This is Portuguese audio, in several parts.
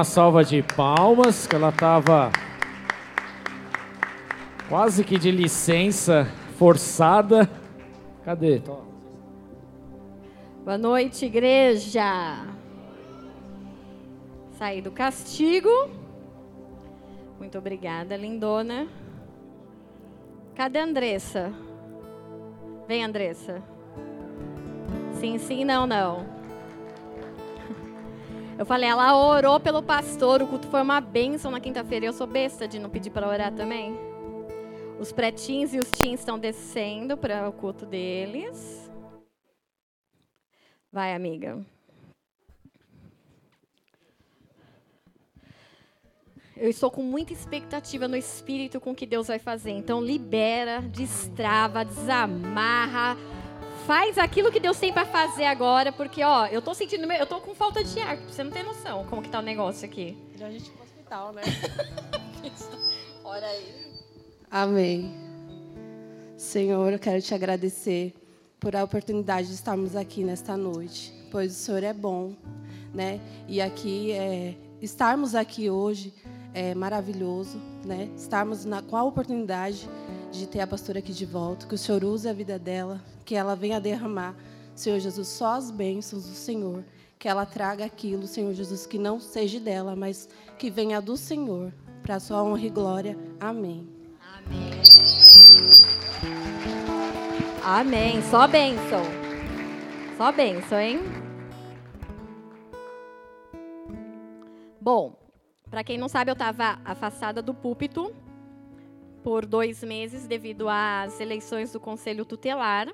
Uma salva de palmas, que ela estava quase que de licença forçada. Cadê? Boa noite, igreja. Saí do castigo. Muito obrigada, lindona. Cadê a Andressa? Vem, Andressa. Sim, sim, não, não. Eu falei, ela orou pelo pastor, o culto foi uma bênção na quinta-feira. Eu sou besta de não pedir para orar também. Os pretinhos e os teens estão descendo para o culto deles. Vai, amiga. Eu estou com muita expectativa no espírito com o que Deus vai fazer. Então, libera, destrava, desamarra faz aquilo que Deus tem para fazer agora, porque, ó, eu tô sentindo, eu tô com falta de ar, você não tem noção como que tá o negócio aqui. Já a gente pro hospital, né? Ora aí. Amém. Senhor, eu quero te agradecer por a oportunidade de estarmos aqui nesta noite, pois o Senhor é bom, né? E aqui, é, estarmos aqui hoje é maravilhoso, né? Estarmos na, com a oportunidade de ter a pastora aqui de volta, que o Senhor use a vida dela, que ela venha derramar, Senhor Jesus, só as bênçãos do Senhor, que ela traga aquilo, Senhor Jesus, que não seja dela, mas que venha do Senhor, para a sua honra e glória. Amém. Amém. Amém. Só bênção. Só bênção, hein? Bom, para quem não sabe, eu estava afastada do púlpito por dois meses devido às eleições do Conselho Tutelar,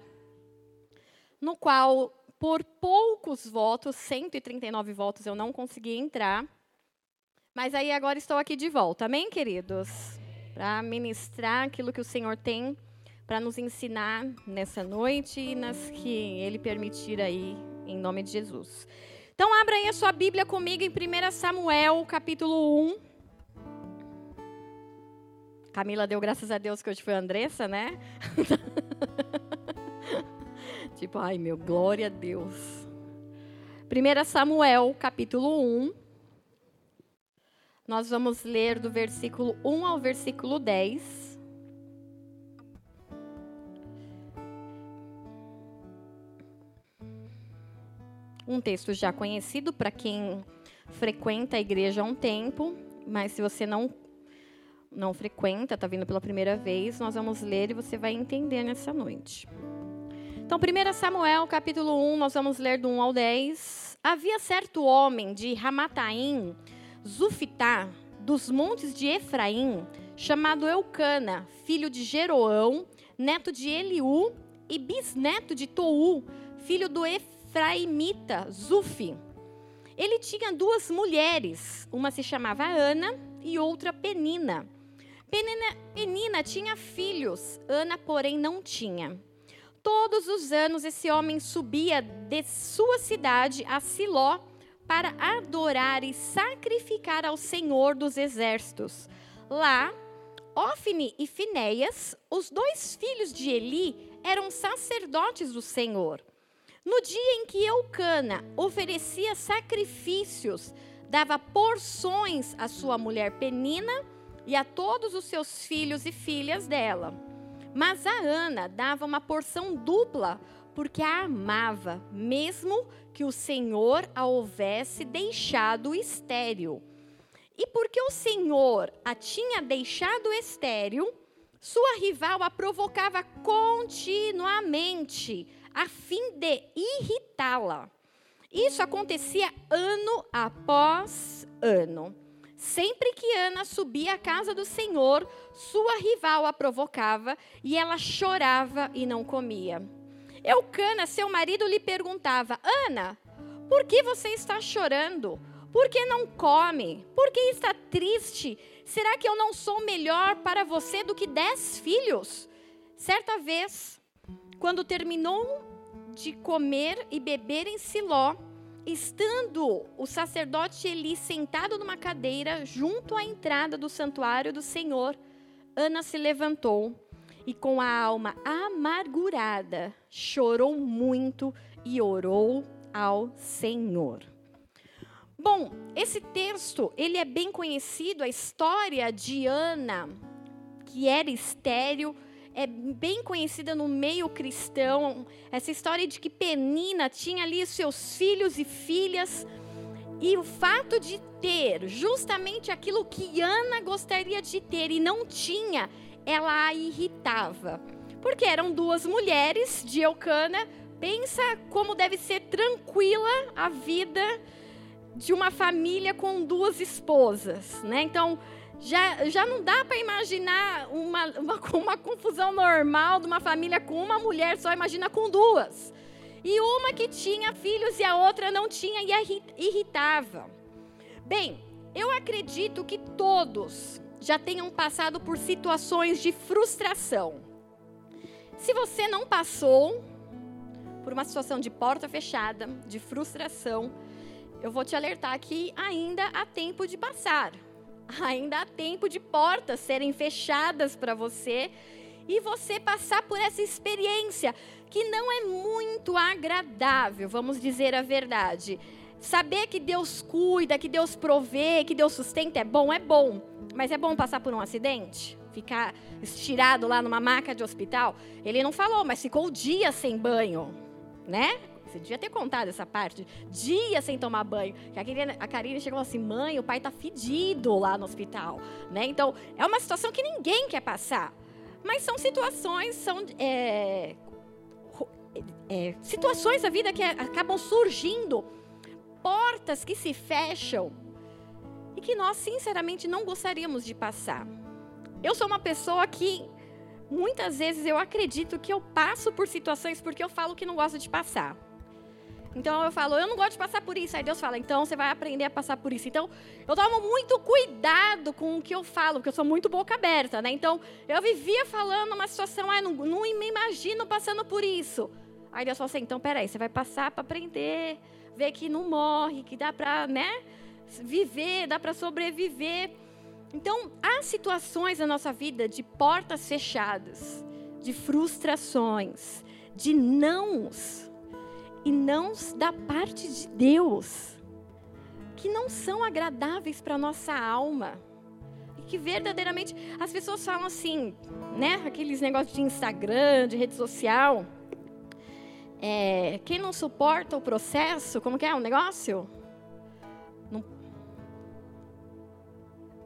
no qual, por poucos votos, 139 votos, eu não consegui entrar. Mas aí agora estou aqui de volta, amém, queridos? Para ministrar aquilo que o Senhor tem para nos ensinar nessa noite e nas que Ele permitir aí, em nome de Jesus. Então, abra aí a sua Bíblia comigo em 1 Samuel, capítulo 1. Camila deu graças a Deus que hoje foi a Andressa, né? tipo, ai meu, glória a Deus. 1 Samuel, capítulo 1. Nós vamos ler do versículo 1 ao versículo 10. Um texto já conhecido para quem frequenta a igreja há um tempo, mas se você não não frequenta, está vindo pela primeira vez, nós vamos ler e você vai entender nessa noite. Então, 1 Samuel, capítulo 1, nós vamos ler do 1 ao 10. Havia certo homem de Ramataim, Zufitá, dos montes de Efraim, chamado Eucana, filho de Jeroão, neto de Eliú e bisneto de Tou, filho do Efraimita, Zufi. Ele tinha duas mulheres, uma se chamava Ana e outra Penina. Penina, Penina tinha filhos, Ana, porém, não tinha. Todos os anos esse homem subia de sua cidade a Siló para adorar e sacrificar ao Senhor dos exércitos. Lá, Ofne e Finéias, os dois filhos de Eli, eram sacerdotes do Senhor. No dia em que Eucana oferecia sacrifícios, dava porções à sua mulher Penina, e a todos os seus filhos e filhas dela. Mas a Ana dava uma porção dupla, porque a amava, mesmo que o Senhor a houvesse deixado estéril. E porque o Senhor a tinha deixado estéril, sua rival a provocava continuamente, a fim de irritá-la. Isso acontecia ano após ano. Sempre que Ana subia à casa do Senhor, sua rival a provocava e ela chorava e não comia. Eucana, seu marido, lhe perguntava: Ana, por que você está chorando? Por que não come? Por que está triste? Será que eu não sou melhor para você do que dez filhos? Certa vez, quando terminou de comer e beber em Siló, Estando o sacerdote Eli sentado numa cadeira junto à entrada do santuário do Senhor, Ana se levantou e, com a alma amargurada, chorou muito e orou ao Senhor. Bom, esse texto, ele é bem conhecido, a história de Ana, que era estéril, é bem conhecida no meio cristão. Essa história de que Penina tinha ali seus filhos e filhas, e o fato de ter justamente aquilo que Ana gostaria de ter e não tinha, ela a irritava. Porque eram duas mulheres de Eucana. Pensa como deve ser tranquila a vida de uma família com duas esposas, né? Então, já, já não dá para imaginar uma, uma, uma confusão normal de uma família com uma mulher só, imagina com duas. E uma que tinha filhos e a outra não tinha e irritava. Bem, eu acredito que todos já tenham passado por situações de frustração. Se você não passou por uma situação de porta fechada, de frustração, eu vou te alertar que ainda há tempo de passar. Ainda há tempo de portas serem fechadas para você e você passar por essa experiência que não é muito agradável, vamos dizer a verdade. Saber que Deus cuida, que Deus provê, que Deus sustenta é bom, é bom. Mas é bom passar por um acidente? Ficar estirado lá numa maca de hospital? Ele não falou, mas ficou dias sem banho, né? Você devia ter contado essa parte. Dias sem tomar banho. A Karine, a Karine chegou assim, mãe, o pai tá fedido lá no hospital. Né? Então, é uma situação que ninguém quer passar. Mas são situações, são é, é, situações da vida que acabam surgindo. Portas que se fecham e que nós, sinceramente, não gostaríamos de passar. Eu sou uma pessoa que muitas vezes eu acredito que eu passo por situações porque eu falo que não gosto de passar. Então eu falo, eu não gosto de passar por isso. Aí Deus fala, então você vai aprender a passar por isso. Então eu tomo muito cuidado com o que eu falo, porque eu sou muito boca aberta, né? Então eu vivia falando uma situação, ah, não, não me imagino passando por isso. Aí Deus fala assim, então peraí, você vai passar para aprender, ver que não morre, que dá para, né? Viver, dá para sobreviver. Então há situações na nossa vida de portas fechadas, de frustrações, de nãos e não da parte de Deus, que não são agradáveis para a nossa alma. E que verdadeiramente as pessoas falam assim, né? Aqueles negócios de Instagram, de rede social. É, quem não suporta o processo, como que é o um negócio? Não...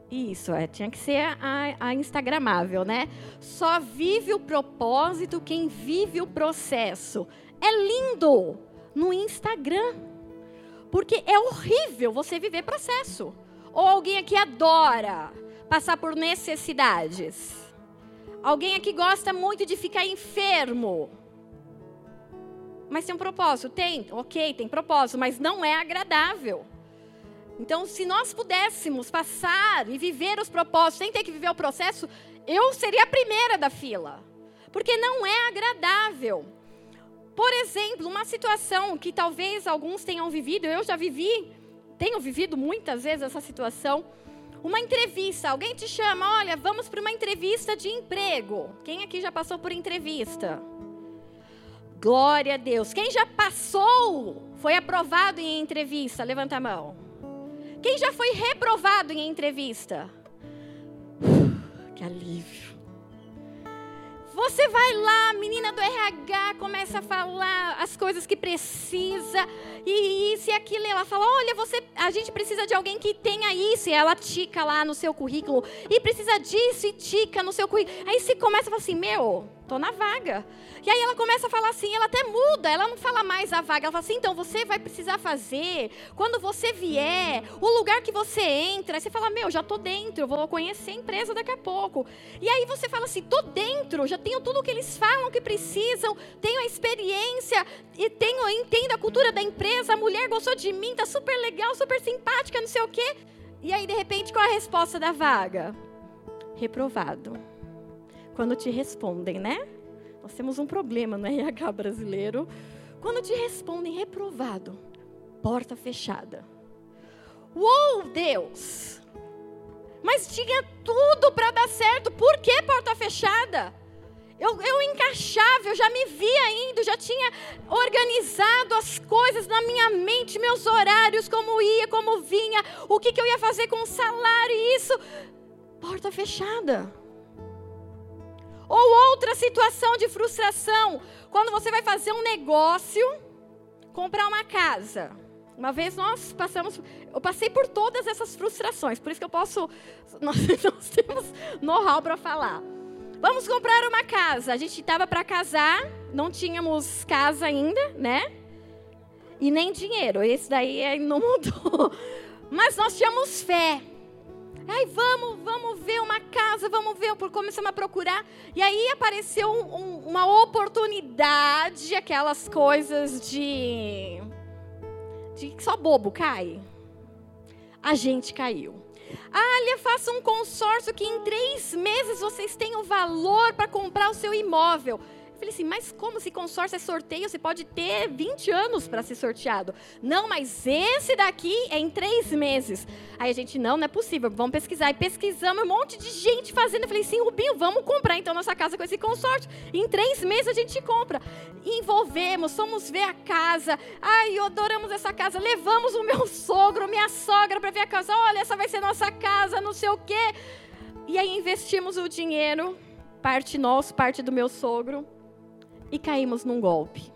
Isso, é, tinha que ser a, a Instagramável, né? Só vive o propósito quem vive o processo. É lindo, no Instagram. Porque é horrível você viver processo. Ou alguém aqui adora passar por necessidades. Alguém aqui gosta muito de ficar enfermo. Mas tem um propósito? Tem, ok, tem propósito, mas não é agradável. Então, se nós pudéssemos passar e viver os propósitos sem ter que viver o processo, eu seria a primeira da fila. Porque não é agradável. Por exemplo, uma situação que talvez alguns tenham vivido, eu já vivi, tenho vivido muitas vezes essa situação. Uma entrevista, alguém te chama, olha, vamos para uma entrevista de emprego. Quem aqui já passou por entrevista? Glória a Deus. Quem já passou, foi aprovado em entrevista? Levanta a mão. Quem já foi reprovado em entrevista? Que alívio. Você vai lá, menina do RH começa a falar as coisas que precisa, e isso e aquilo, ela fala: Olha, você, a gente precisa de alguém que tenha isso, e ela tica lá no seu currículo, e precisa disso e tica no seu currículo. Aí você começa a falar assim: Meu, tô na vaga. E aí ela começa a falar assim, ela até muda, ela não fala mais a vaga, ela fala assim, então você vai precisar fazer, quando você vier, o lugar que você entra, aí você fala, meu, já tô dentro, vou conhecer a empresa daqui a pouco. E aí você fala assim, tô dentro, já tenho tudo o que eles falam que precisam, tenho a experiência, e tenho, entendo a cultura da empresa, a mulher gostou de mim, tá super legal, super simpática, não sei o quê. E aí, de repente, qual a resposta da vaga? Reprovado. Quando te respondem, né? Nós temos um problema no RH brasileiro. Quando te respondem reprovado, porta fechada. Uou, Deus! Mas tinha tudo para dar certo, por que porta fechada? Eu, eu encaixava, eu já me via indo, já tinha organizado as coisas na minha mente, meus horários, como ia, como vinha, o que, que eu ia fazer com o salário, e isso. Porta fechada. Ou outra situação de frustração, quando você vai fazer um negócio, comprar uma casa. Uma vez nós passamos, eu passei por todas essas frustrações, por isso que eu posso, nós, nós temos know-how para falar. Vamos comprar uma casa. A gente estava para casar, não tínhamos casa ainda, né? E nem dinheiro. Esse daí não mudou. Mas nós tínhamos fé. Ai, vamos, vamos ver uma casa, vamos ver, começamos a procurar. E aí apareceu um, um, uma oportunidade, aquelas coisas de, de só bobo cai. A gente caiu. Alia, faça um consórcio que em três meses vocês têm o valor para comprar o seu imóvel falei assim, mas como se consórcio é sorteio, você pode ter 20 anos para ser sorteado. Não, mas esse daqui é em três meses. Aí a gente, não, não é possível, vamos pesquisar. E pesquisamos um monte de gente fazendo. Eu falei, sim, Rubinho, vamos comprar então nossa casa com esse consórcio. Em três meses a gente compra. Envolvemos, fomos ver a casa. Ai, adoramos essa casa. Levamos o meu sogro, minha sogra para ver a casa. Olha, essa vai ser nossa casa, não sei o quê. E aí investimos o dinheiro, parte nosso, parte do meu sogro e caímos num golpe.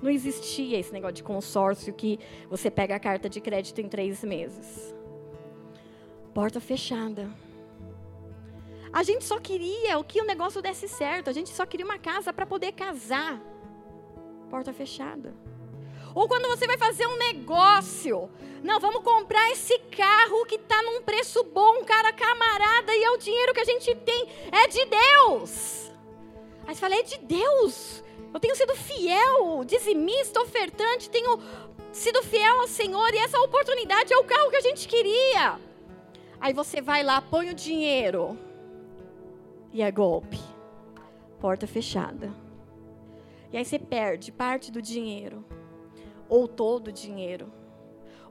Não existia esse negócio de consórcio que você pega a carta de crédito em três meses. Porta fechada. A gente só queria o que o negócio desse certo. A gente só queria uma casa para poder casar. Porta fechada. Ou quando você vai fazer um negócio. Não, vamos comprar esse carro que está num preço bom, cara camarada, e é o dinheiro que a gente tem. É de Deus. Aí você fala, é de Deus. Eu tenho sido fiel, dizimista, ofertante, tenho sido fiel ao Senhor e essa oportunidade é o carro que a gente queria. Aí você vai lá, põe o dinheiro e é golpe. Porta fechada. E aí você perde parte do dinheiro ou todo o dinheiro.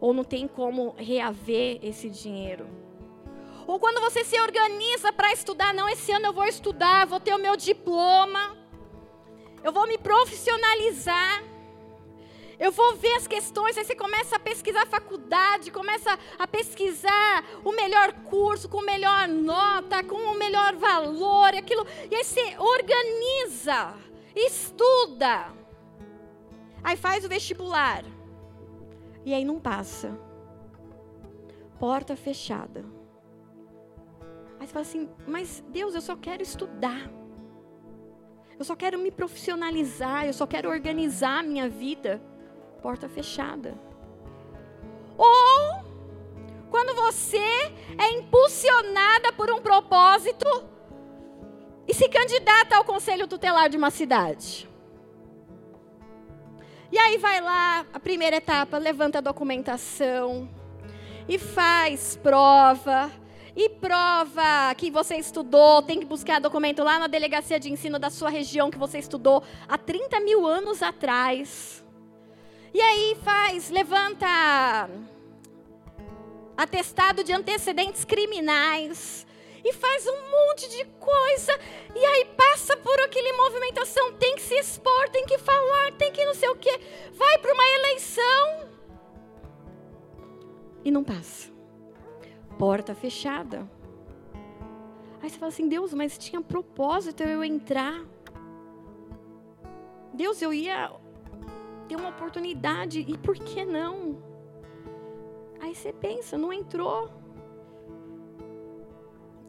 Ou não tem como reaver esse dinheiro. Ou quando você se organiza para estudar, não, esse ano eu vou estudar, vou ter o meu diploma eu vou me profissionalizar. Eu vou ver as questões, aí você começa a pesquisar a faculdade, começa a pesquisar o melhor curso, com melhor nota, com o melhor valor, aquilo. E aí você organiza, estuda. Aí faz o vestibular. E aí não passa. Porta fechada. Aí você fala assim, mas Deus, eu só quero estudar. Eu só quero me profissionalizar, eu só quero organizar a minha vida. Porta fechada. Ou quando você é impulsionada por um propósito e se candidata ao conselho tutelar de uma cidade. E aí vai lá, a primeira etapa, levanta a documentação e faz prova, e prova que você estudou, tem que buscar documento lá na delegacia de ensino da sua região que você estudou há 30 mil anos atrás. E aí faz, levanta atestado de antecedentes criminais e faz um monte de coisa. E aí passa por aquele movimentação, tem que se expor, tem que falar, tem que não sei o quê, vai para uma eleição e não passa porta fechada. Aí você fala assim, Deus, mas tinha propósito eu entrar. Deus, eu ia ter uma oportunidade, e por que não? Aí você pensa, não entrou.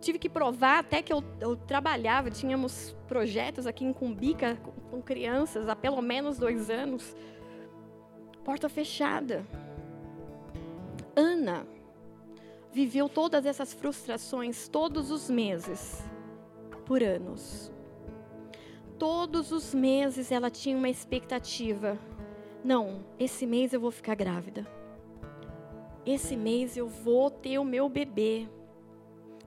Tive que provar até que eu, eu trabalhava, tínhamos projetos aqui em Cumbica com, com crianças há pelo menos dois anos. Porta fechada. Ana, viveu todas essas frustrações todos os meses, por anos. Todos os meses ela tinha uma expectativa. Não, esse mês eu vou ficar grávida. Esse mês eu vou ter o meu bebê.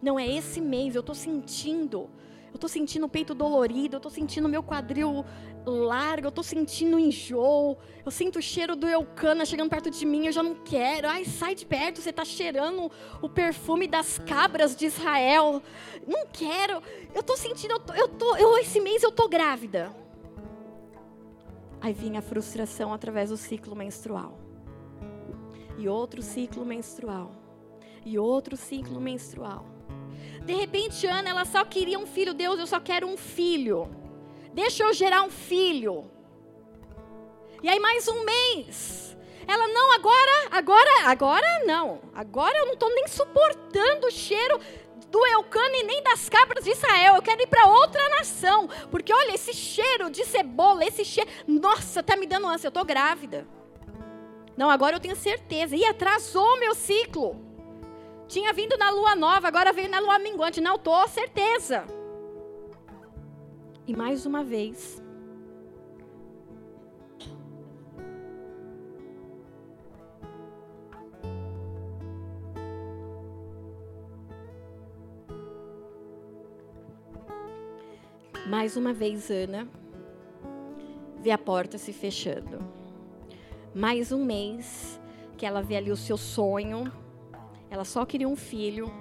Não é esse mês, eu estou sentindo. Eu tô sentindo o peito dolorido, eu tô sentindo meu quadril largo, eu tô sentindo enjoo. Eu sinto o cheiro do Eucana chegando perto de mim, eu já não quero. Ai, sai de perto, você tá cheirando o perfume das cabras de Israel. Não quero. Eu tô sentindo, eu tô, eu tô eu, esse mês eu tô grávida. Aí vinha a frustração através do ciclo menstrual. E outro ciclo menstrual. E outro ciclo menstrual. De repente, Ana, ela só queria um filho. Deus, eu só quero um filho. Deixa eu gerar um filho. E aí, mais um mês. Ela, não, agora, agora, agora não. Agora eu não estou nem suportando o cheiro do Eucano e nem das cabras de Israel. Eu quero ir para outra nação. Porque olha, esse cheiro de cebola, esse cheiro. Nossa, tá me dando ânsia, eu estou grávida. Não, agora eu tenho certeza. E atrasou meu ciclo. Tinha vindo na lua nova, agora veio na lua minguante. Não, estou certeza. E mais uma vez. Mais uma vez, Ana vê a porta se fechando. Mais um mês que ela vê ali o seu sonho ela só queria um filho.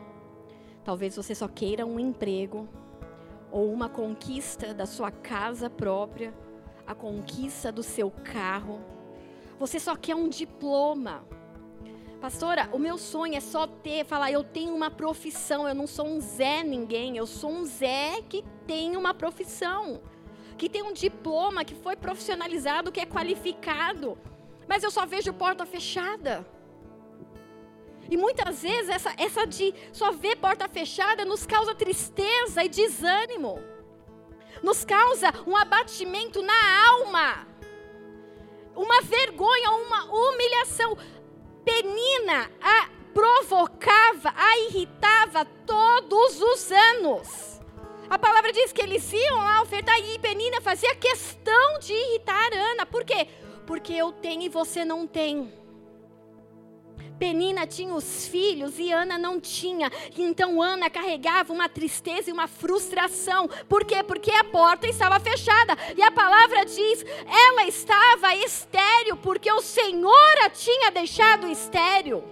Talvez você só queira um emprego ou uma conquista da sua casa própria, a conquista do seu carro. Você só quer um diploma. Pastora, o meu sonho é só ter, falar, eu tenho uma profissão, eu não sou um Zé ninguém, eu sou um Zé que tem uma profissão, que tem um diploma, que foi profissionalizado, que é qualificado. Mas eu só vejo porta fechada. E muitas vezes essa, essa de só ver porta fechada nos causa tristeza e desânimo. Nos causa um abatimento na alma. Uma vergonha, uma humilhação. Penina a provocava, a irritava todos os anos. A palavra diz que eles iam lá ofertar e Penina fazia questão de irritar Ana. Por quê? Porque eu tenho e você não tem. Penina tinha os filhos e Ana não tinha. Então Ana carregava uma tristeza e uma frustração. Por quê? Porque a porta estava fechada. E a palavra diz: ela estava estéril porque o Senhor a tinha deixado estéril.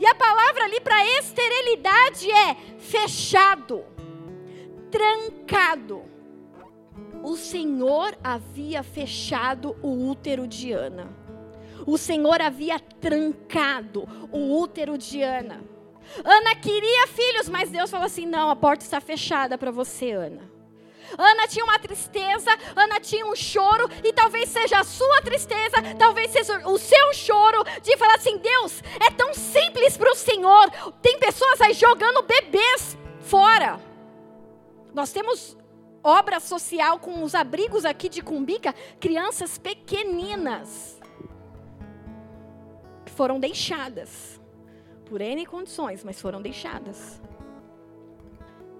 E a palavra ali para esterilidade é fechado, trancado. O Senhor havia fechado o útero de Ana o Senhor havia trancado o útero de Ana. Ana queria filhos, mas Deus falou assim: não, a porta está fechada para você, Ana. Ana tinha uma tristeza, Ana tinha um choro, e talvez seja a sua tristeza, talvez seja o seu choro, de falar assim: Deus, é tão simples para o Senhor. Tem pessoas aí jogando bebês fora. Nós temos obra social com os abrigos aqui de Cumbica, crianças pequeninas foram deixadas. Por N condições, mas foram deixadas.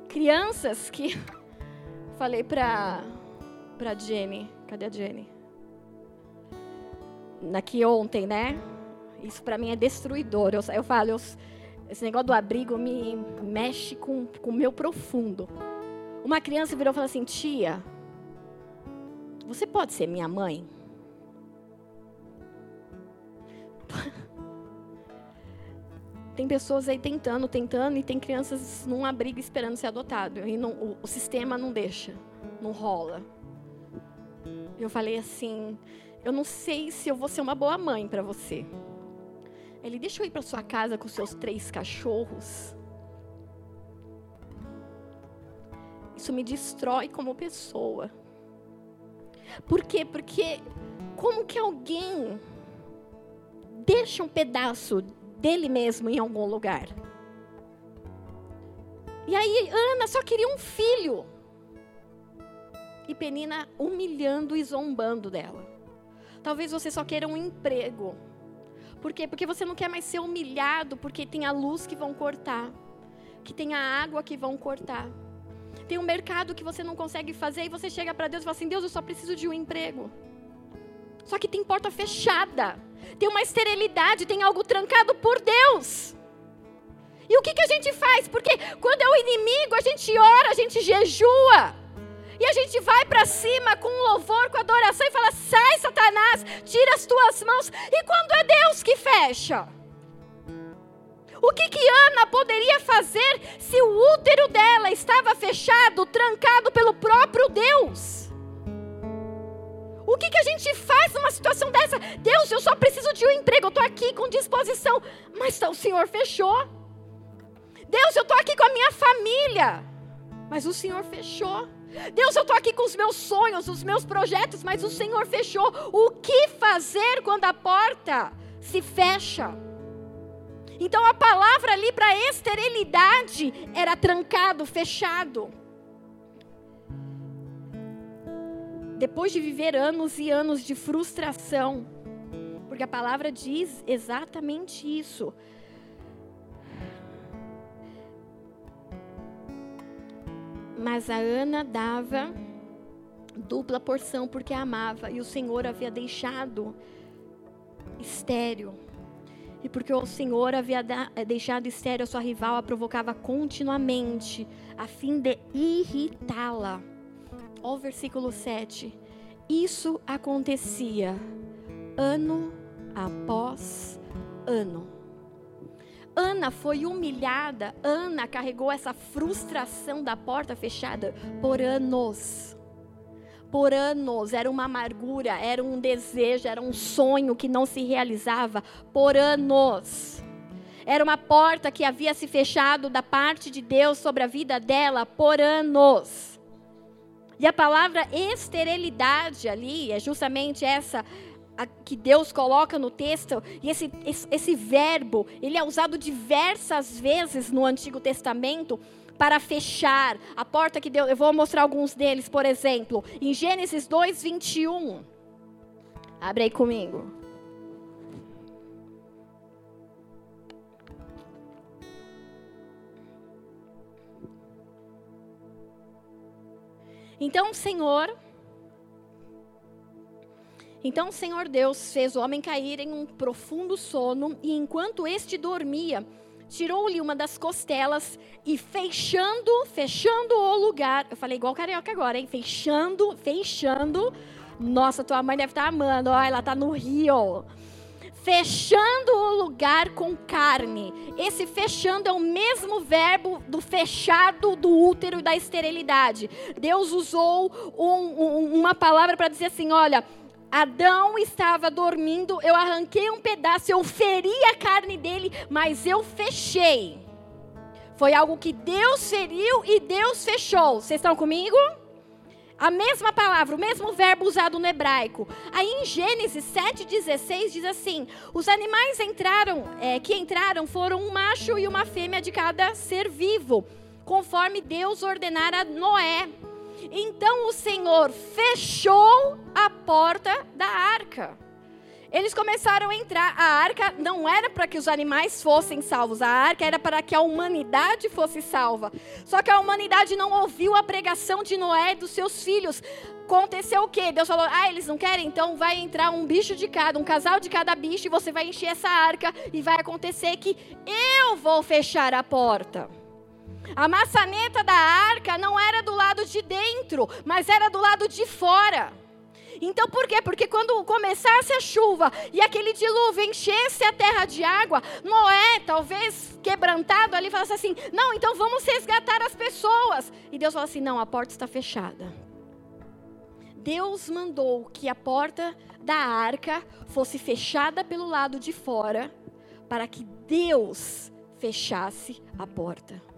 Crianças que. Falei pra, pra Jenny. Cadê a Jenny? Naqui ontem, né? Isso para mim é destruidor. Eu, eu falo, eu, esse negócio do abrigo me mexe com o meu profundo. Uma criança virou e falou assim: Tia, você pode ser minha mãe? Tem pessoas aí tentando, tentando, e tem crianças num abrigo esperando ser adotado. E não, o, o sistema não deixa, não rola. Eu falei assim: eu não sei se eu vou ser uma boa mãe para você. Ele, deixa eu ir para sua casa com seus três cachorros. Isso me destrói como pessoa. Por quê? Porque como que alguém deixa um pedaço dele mesmo em algum lugar. E aí Ana só queria um filho. E Penina humilhando e zombando dela. Talvez você só queira um emprego. Por quê? Porque você não quer mais ser humilhado, porque tem a luz que vão cortar, que tem a água que vão cortar. Tem um mercado que você não consegue fazer e você chega para Deus e fala assim: Deus, eu só preciso de um emprego. Só que tem porta fechada tem uma esterilidade, tem algo trancado por Deus. E o que, que a gente faz? Porque quando é o inimigo, a gente ora, a gente jejua. E a gente vai para cima com louvor, com adoração e fala: sai, Satanás, tira as tuas mãos. E quando é Deus que fecha? O que, que Ana poderia fazer se o útero dela estava fechado, trancado pelo próprio Deus? O que, que a gente faz numa situação dessa? Deus, eu só preciso de um emprego, eu estou aqui com disposição, mas o Senhor fechou. Deus, eu estou aqui com a minha família, mas o Senhor fechou. Deus, eu estou aqui com os meus sonhos, os meus projetos, mas o Senhor fechou. O que fazer quando a porta se fecha? Então a palavra ali para esterilidade era trancado, fechado. Depois de viver anos e anos de frustração, porque a palavra diz exatamente isso. Mas a Ana dava dupla porção porque a amava e o Senhor havia deixado estéreo. E porque o Senhor havia eh, deixado estéreo a sua rival, a provocava continuamente, a fim de irritá-la. Olha o versículo 7. Isso acontecia ano após ano. Ana foi humilhada, Ana carregou essa frustração da porta fechada por anos. Por anos, era uma amargura, era um desejo, era um sonho que não se realizava por anos. Era uma porta que havia se fechado da parte de Deus sobre a vida dela por anos. E a palavra esterilidade ali é justamente essa que Deus coloca no texto, e esse, esse, esse, verbo, ele é usado diversas vezes no Antigo Testamento para fechar a porta que Deus. Eu vou mostrar alguns deles, por exemplo, em Gênesis 2, 21. Abre aí comigo. Então Senhor então o Senhor Deus fez o homem cair em um profundo sono, e enquanto este dormia, tirou-lhe uma das costelas e fechando, fechando o lugar. Eu falei igual carioca agora, hein? Fechando, fechando. Nossa, tua mãe deve estar amando. Ó, ela está no Rio. Fechando o lugar com carne. Esse fechando é o mesmo verbo do fechado do útero e da esterilidade. Deus usou um, um, uma palavra para dizer assim: olha Adão estava dormindo, eu arranquei um pedaço, eu feri a carne dele, mas eu fechei. Foi algo que Deus feriu e Deus fechou. Vocês estão comigo? A mesma palavra, o mesmo verbo usado no hebraico. Aí em Gênesis 7,16 diz assim: os animais entraram, é, que entraram foram um macho e uma fêmea de cada ser vivo, conforme Deus ordenara a Noé. Então o Senhor fechou a porta da arca. Eles começaram a entrar. A arca não era para que os animais fossem salvos, a arca era para que a humanidade fosse salva. Só que a humanidade não ouviu a pregação de Noé e dos seus filhos. Aconteceu o quê? Deus falou: Ah, eles não querem? Então vai entrar um bicho de cada, um casal de cada bicho, e você vai encher essa arca, e vai acontecer que eu vou fechar a porta. A maçaneta da arca não era do lado de dentro, mas era do lado de fora. Então por quê? Porque quando começasse a chuva e aquele dilúvio enchesse a terra de água, Noé, talvez quebrantado ali, falasse assim: Não, então vamos resgatar as pessoas. E Deus falou assim: Não, a porta está fechada. Deus mandou que a porta da arca fosse fechada pelo lado de fora, para que Deus fechasse a porta.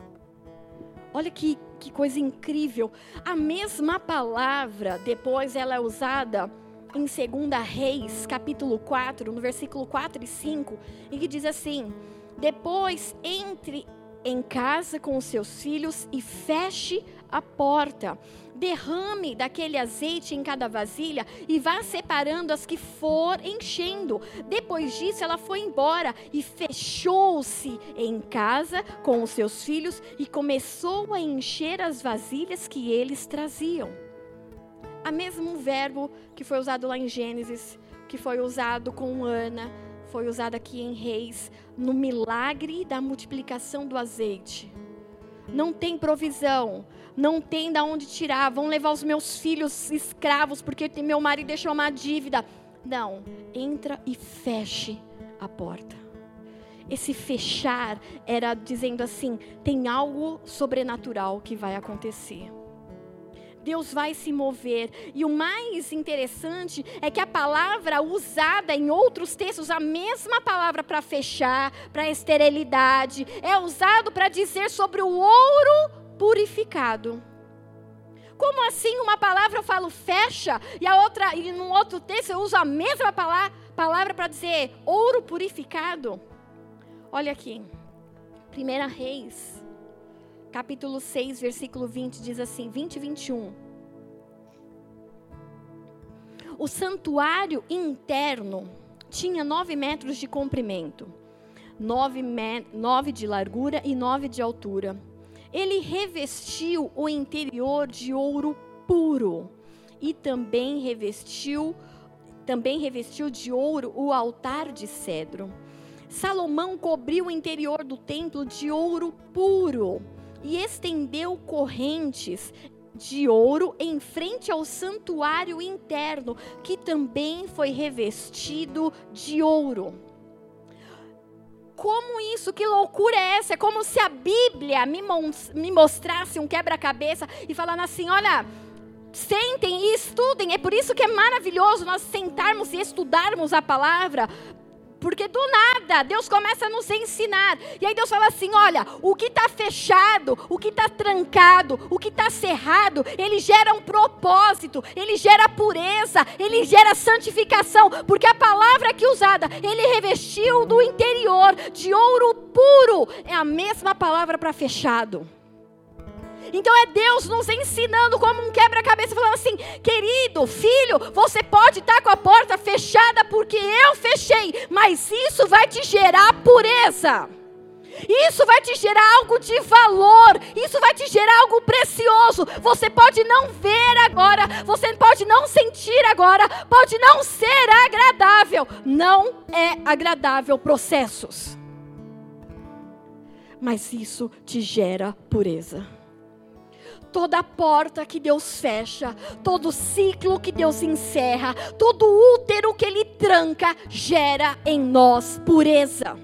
Olha que, que coisa incrível. A mesma palavra, depois ela é usada em 2 Reis, capítulo 4, no versículo 4 e 5, em que diz assim: Depois entre em casa com os seus filhos e feche a porta. Derrame daquele azeite em cada vasilha e vá separando as que for enchendo. Depois disso, ela foi embora e fechou-se em casa com os seus filhos e começou a encher as vasilhas que eles traziam. A mesmo verbo que foi usado lá em Gênesis, que foi usado com Ana, foi usada aqui em Reis no milagre da multiplicação do azeite. Não tem provisão, não tem da onde tirar. Vão levar os meus filhos escravos porque meu marido deixou uma dívida. Não, entra e feche a porta. Esse fechar era dizendo assim: tem algo sobrenatural que vai acontecer. Deus vai se mover. E o mais interessante é que a palavra usada em outros textos, a mesma palavra para fechar, para esterilidade, é usado para dizer sobre o ouro purificado. Como assim uma palavra eu falo fecha e a outra e num outro texto eu uso a mesma palavra, palavra para dizer ouro purificado? Olha aqui. 1 Reis, capítulo 6, versículo 20 diz assim, 20 e 21. O santuário interno tinha nove metros de comprimento, nove, me nove de largura e nove de altura. Ele revestiu o interior de ouro puro e também revestiu também revestiu de ouro o altar de cedro. Salomão cobriu o interior do templo de ouro puro e estendeu correntes de ouro em frente ao santuário interno, que também foi revestido de ouro. Como isso? Que loucura é essa? É como se a Bíblia me, mostrasse um quebra-cabeça e falando assim: olha, sentem e estudem. É por isso que é maravilhoso nós sentarmos e estudarmos a palavra, porque do nada Deus começa a nos ensinar. E aí Deus fala assim: olha, o que está fechado, o que está trancado, o que está cerrado, ele gera um propósito, ele gera pureza, ele gera santificação. Porque a palavra aqui usada, ele revestiu do interior de ouro puro, é a mesma palavra para fechado. Então é Deus nos ensinando como um quebra-cabeça, falando assim: querido filho, você pode estar com a porta fechada porque eu fechei, mas isso vai te gerar pureza. Isso vai te gerar algo de valor, isso vai te gerar algo precioso. Você pode não ver agora, você pode não sentir agora, pode não ser agradável. Não é agradável processos. Mas isso te gera pureza toda porta que Deus fecha, todo ciclo que Deus encerra, todo útero que Ele tranca, gera em nós pureza.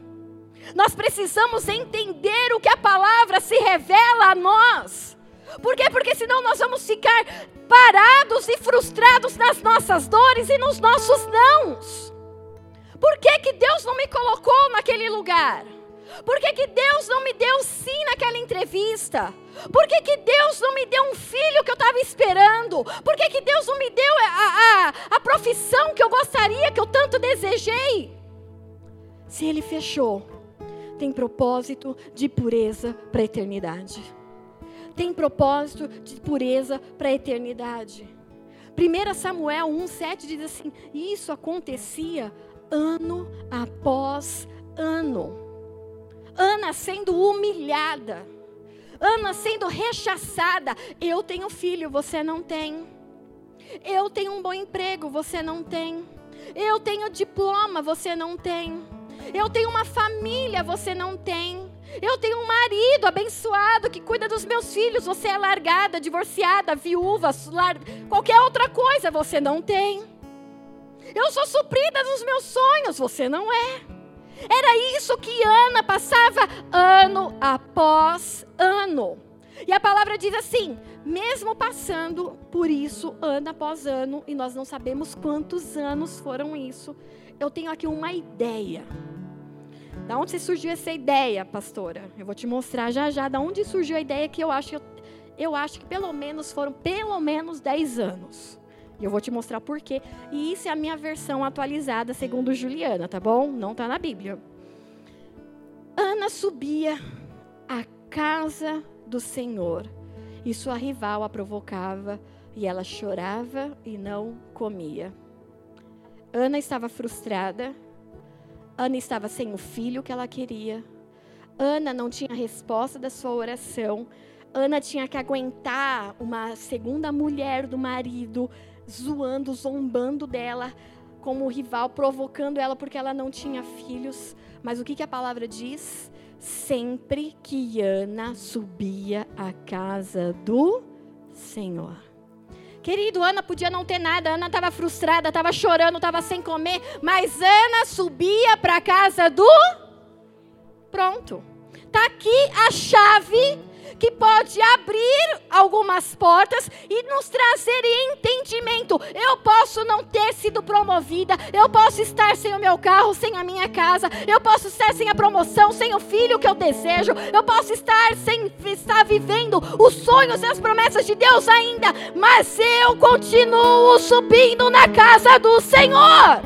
Nós precisamos entender o que a palavra se revela a nós. Por quê? Porque senão nós vamos ficar parados e frustrados nas nossas dores e nos nossos nãos. Por que, que Deus não me colocou naquele lugar? Por que, que Deus não me deu sim naquela entrevista? Por que, que Deus não me deu um filho que eu estava esperando? Por que, que Deus não me deu a, a, a profissão que eu gostaria, que eu tanto desejei? Se Ele fechou, tem propósito de pureza para a eternidade. Tem propósito de pureza para a eternidade. 1 Samuel 1,7 diz assim: Isso acontecia ano após ano. Ana sendo humilhada, Ana sendo rechaçada. Eu tenho filho, você não tem. Eu tenho um bom emprego, você não tem. Eu tenho diploma, você não tem. Eu tenho uma família, você não tem. Eu tenho um marido abençoado que cuida dos meus filhos, você é largada, divorciada, viúva, lar... qualquer outra coisa, você não tem. Eu sou suprida dos meus sonhos, você não é. Era isso que Ana passava ano após ano. E a palavra diz assim: mesmo passando por isso ano após ano, e nós não sabemos quantos anos foram isso, eu tenho aqui uma ideia. Da onde surgiu essa ideia, pastora? Eu vou te mostrar já já da onde surgiu a ideia que eu acho, eu, eu acho que pelo menos foram pelo menos 10 anos. E eu vou te mostrar por quê. E isso é a minha versão atualizada segundo Juliana, tá bom? Não está na Bíblia. Ana subia à casa do Senhor e sua rival a provocava e ela chorava e não comia. Ana estava frustrada. Ana estava sem o filho que ela queria. Ana não tinha resposta da sua oração. Ana tinha que aguentar uma segunda mulher do marido zoando, zombando dela, como rival, provocando ela porque ela não tinha filhos. Mas o que, que a palavra diz? Sempre que Ana subia à casa do Senhor. Querido, Ana podia não ter nada, Ana estava frustrada, estava chorando, estava sem comer, mas Ana subia para a casa do. Pronto. Está aqui a chave que pode abrir algumas portas e nos trazer entendimento. Eu posso não ter sido promovida, eu posso estar sem o meu carro, sem a minha casa, eu posso estar sem a promoção, sem o filho que eu desejo, eu posso estar sem estar vivendo os sonhos e as promessas de Deus ainda, mas eu continuo subindo na casa do Senhor.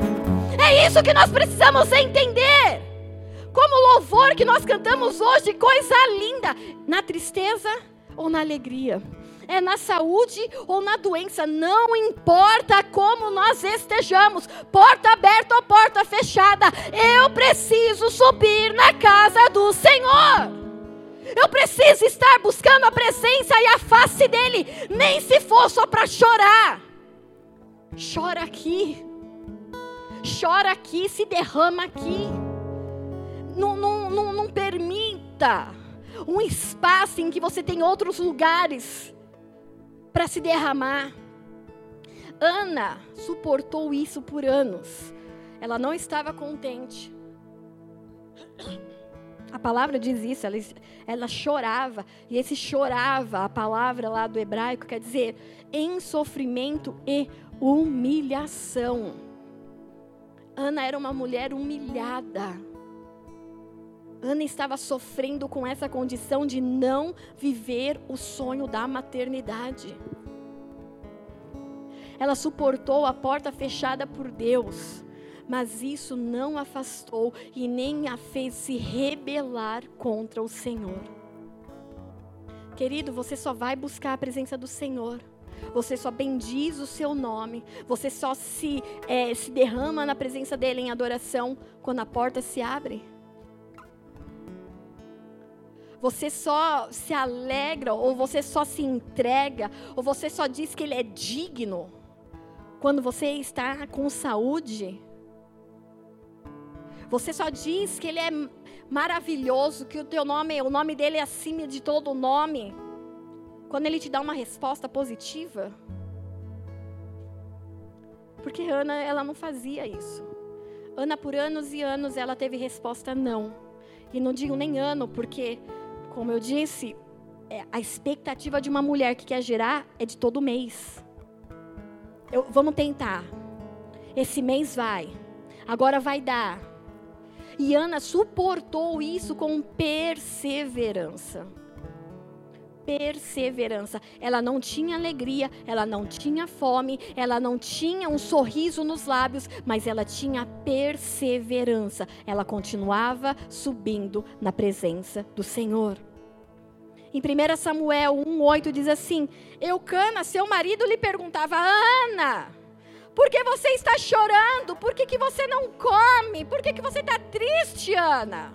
É isso que nós precisamos entender. Como louvor que nós cantamos hoje, coisa linda, na tristeza ou na alegria. É na saúde ou na doença, não importa como nós estejamos, porta aberta ou porta fechada, eu preciso subir na casa do Senhor. Eu preciso estar buscando a presença e a face dEle, nem se for só para chorar. Chora aqui, chora aqui, se derrama aqui não, não, não, não permita um espaço em que você tem outros lugares para se derramar. Ana suportou isso por anos. Ela não estava contente. A palavra diz isso, ela, ela chorava, e esse chorava, a palavra lá do hebraico quer dizer em sofrimento e humilhação. Ana era uma mulher humilhada. Ana estava sofrendo com essa condição de não viver o sonho da maternidade. Ela suportou a porta fechada por Deus, mas isso não afastou e nem a fez se rebelar contra o Senhor. Querido, você só vai buscar a presença do Senhor. Você só bendiz o seu nome. Você só se, é, se derrama na presença dele em adoração quando a porta se abre. Você só se alegra, ou você só se entrega, ou você só diz que Ele é digno quando você está com saúde. Você só diz que Ele é maravilhoso, que o teu nome, o nome dele é acima de todo nome. Quando Ele te dá uma resposta positiva. Porque Ana, ela não fazia isso. Ana, por anos e anos, ela teve resposta não. E não digo nem ano, porque como eu disse, é, a expectativa de uma mulher que quer gerar é de todo mês. Eu, vamos tentar. Esse mês vai. Agora vai dar. E Ana suportou isso com perseverança. Perseverança. Ela não tinha alegria, ela não tinha fome, ela não tinha um sorriso nos lábios, mas ela tinha perseverança. Ela continuava subindo na presença do Senhor. Em 1 Samuel 1,8 diz assim: Eucana, seu marido, lhe perguntava, Ana, por que você está chorando? Por que, que você não come? Por que, que você está triste, Ana?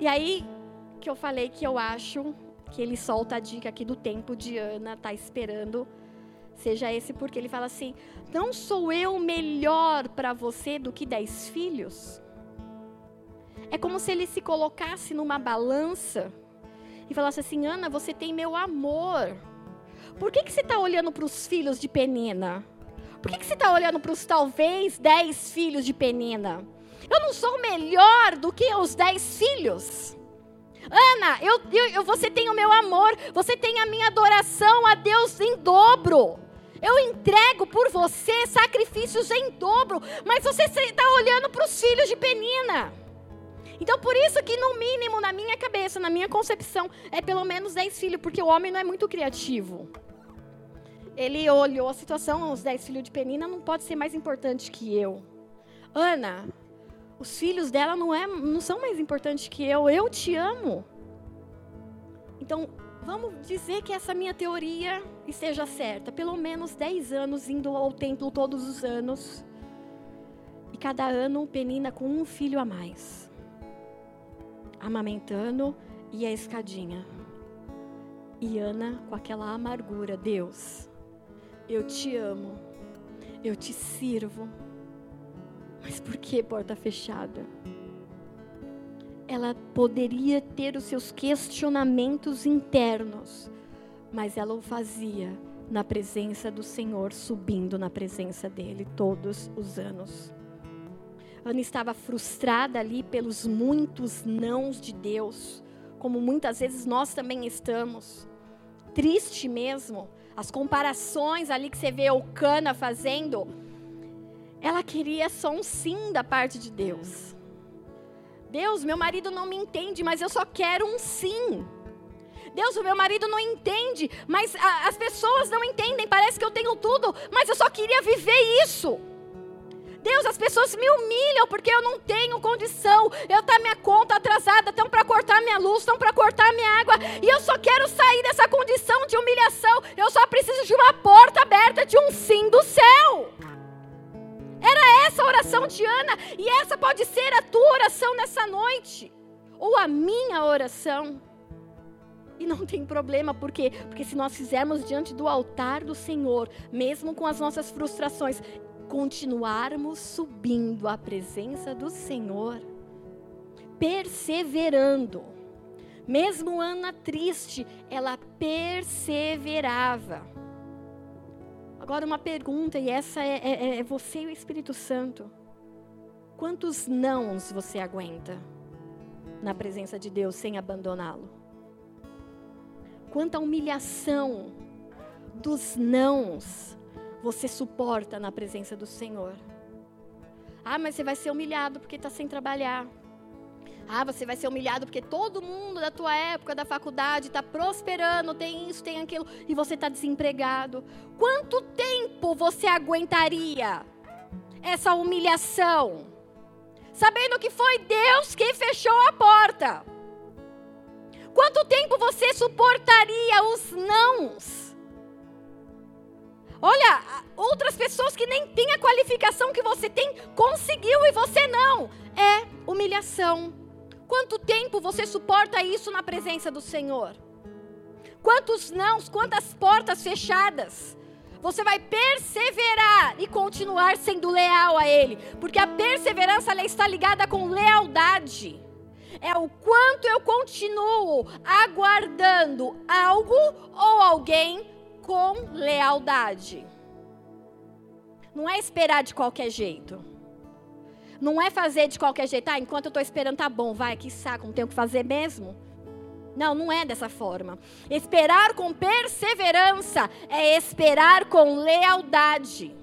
E aí que eu falei que eu acho que ele solta a dica aqui do tempo de Ana, tá esperando. Seja esse porque ele fala assim: Não sou eu melhor para você do que dez filhos? É como se ele se colocasse numa balança e falasse assim: Ana, você tem meu amor. Por que, que você está olhando para os filhos de Penina? Por que, que você está olhando para os talvez dez filhos de Penina? Eu não sou melhor do que os dez filhos. Ana, eu, eu, você tem o meu amor, você tem a minha adoração a Deus em dobro. Eu entrego por você sacrifícios em dobro, mas você está olhando para os filhos de Penina. Então, por isso que, no mínimo, na minha cabeça, na minha concepção, é pelo menos 10 filhos, porque o homem não é muito criativo. Ele olhou a situação, os 10 filhos de Penina não pode ser mais importante que eu. Ana, os filhos dela não, é, não são mais importantes que eu, eu te amo. Então, vamos dizer que essa minha teoria esteja certa. Pelo menos 10 anos indo ao templo todos os anos. E cada ano Penina com um filho a mais amamentando e a escadinha. E Ana com aquela amargura: Deus, eu te amo. eu te sirvo. Mas por que porta fechada? Ela poderia ter os seus questionamentos internos, mas ela o fazia na presença do Senhor, subindo na presença dele todos os anos. Ana estava frustrada ali pelos muitos nãos de Deus, como muitas vezes nós também estamos. Triste mesmo, as comparações ali que você vê o Cana fazendo. Ela queria só um sim da parte de Deus. Deus, meu marido não me entende, mas eu só quero um sim. Deus, o meu marido não entende, mas a, as pessoas não entendem. Parece que eu tenho tudo, mas eu só queria viver isso. Deus, as pessoas me humilham porque eu não tenho condição. Eu tá minha conta atrasada, estão para cortar minha luz, estão para cortar minha água, e eu só quero sair dessa condição de humilhação. Eu só preciso de uma porta aberta de um sim do céu. Era essa a oração de Ana, e essa pode ser a tua oração nessa noite, ou a minha oração. E não tem problema, por quê? Porque se nós fizermos diante do altar do Senhor, mesmo com as nossas frustrações, continuarmos subindo à presença do Senhor, perseverando. Mesmo Ana triste, ela perseverava. Agora, uma pergunta, e essa é, é, é você e o Espírito Santo. Quantos nãos você aguenta na presença de Deus sem abandoná-lo? Quanta humilhação dos nãos você suporta na presença do Senhor? Ah, mas você vai ser humilhado porque está sem trabalhar. Ah, você vai ser humilhado porque todo mundo da tua época, da faculdade, está prosperando, tem isso, tem aquilo, e você está desempregado. Quanto tempo você aguentaria essa humilhação? Sabendo que foi Deus que fechou a porta. Quanto tempo você suportaria os nãos? Olha, outras pessoas que nem têm a qualificação que você tem, conseguiu e você não. É humilhação. Quanto tempo você suporta isso na presença do Senhor? Quantos nãos, quantas portas fechadas? Você vai perseverar e continuar sendo leal a Ele, porque a perseverança está ligada com lealdade. É o quanto eu continuo aguardando algo ou alguém com lealdade. Não é esperar de qualquer jeito. Não é fazer de qualquer jeito. Ah, enquanto eu estou esperando, tá bom, vai, que saco, não tenho o que fazer mesmo. Não, não é dessa forma. Esperar com perseverança é esperar com lealdade.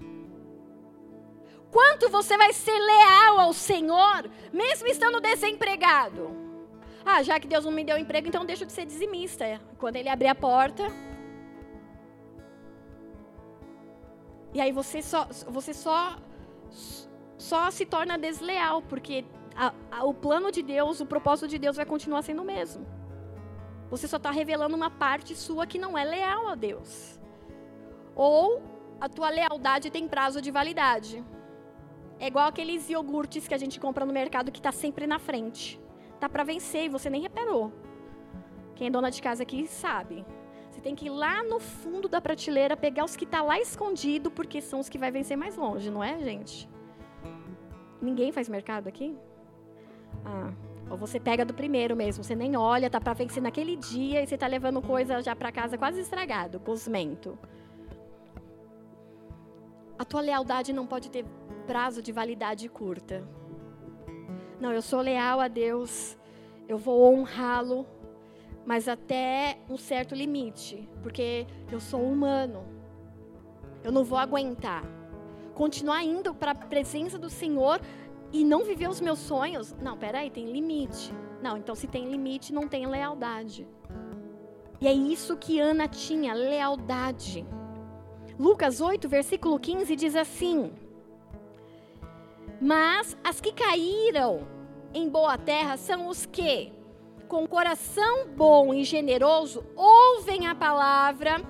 Quanto você vai ser leal ao Senhor, mesmo estando desempregado? Ah, já que Deus não me deu emprego, então deixa de ser dizimista. Quando Ele abrir a porta. E aí você só, você só só se torna desleal, porque a, a, o plano de Deus, o propósito de Deus vai continuar sendo o mesmo. Você só está revelando uma parte sua que não é leal a Deus. Ou a tua lealdade tem prazo de validade. É igual aqueles iogurtes que a gente compra no mercado que está sempre na frente. Tá para vencer e você nem reparou. Quem é dona de casa aqui sabe. Tem que ir lá no fundo da prateleira pegar os que tá lá escondido, porque são os que vai vencer mais longe, não é, gente? Ninguém faz mercado aqui? Ah, ou você pega do primeiro mesmo, você nem olha, tá para vencer naquele dia e você tá levando coisa já para casa quase estragado, cosmento. A tua lealdade não pode ter prazo de validade curta. Não, eu sou leal a Deus, eu vou honrá-lo, mas até um certo limite, porque eu sou humano. Eu não vou aguentar continuar indo para a presença do Senhor e não viver os meus sonhos. Não, peraí, tem limite. Não, então se tem limite, não tem lealdade. E é isso que Ana tinha, lealdade. Lucas 8, versículo 15 diz assim: Mas as que caíram em boa terra são os que, com coração bom e generoso, ouvem a palavra,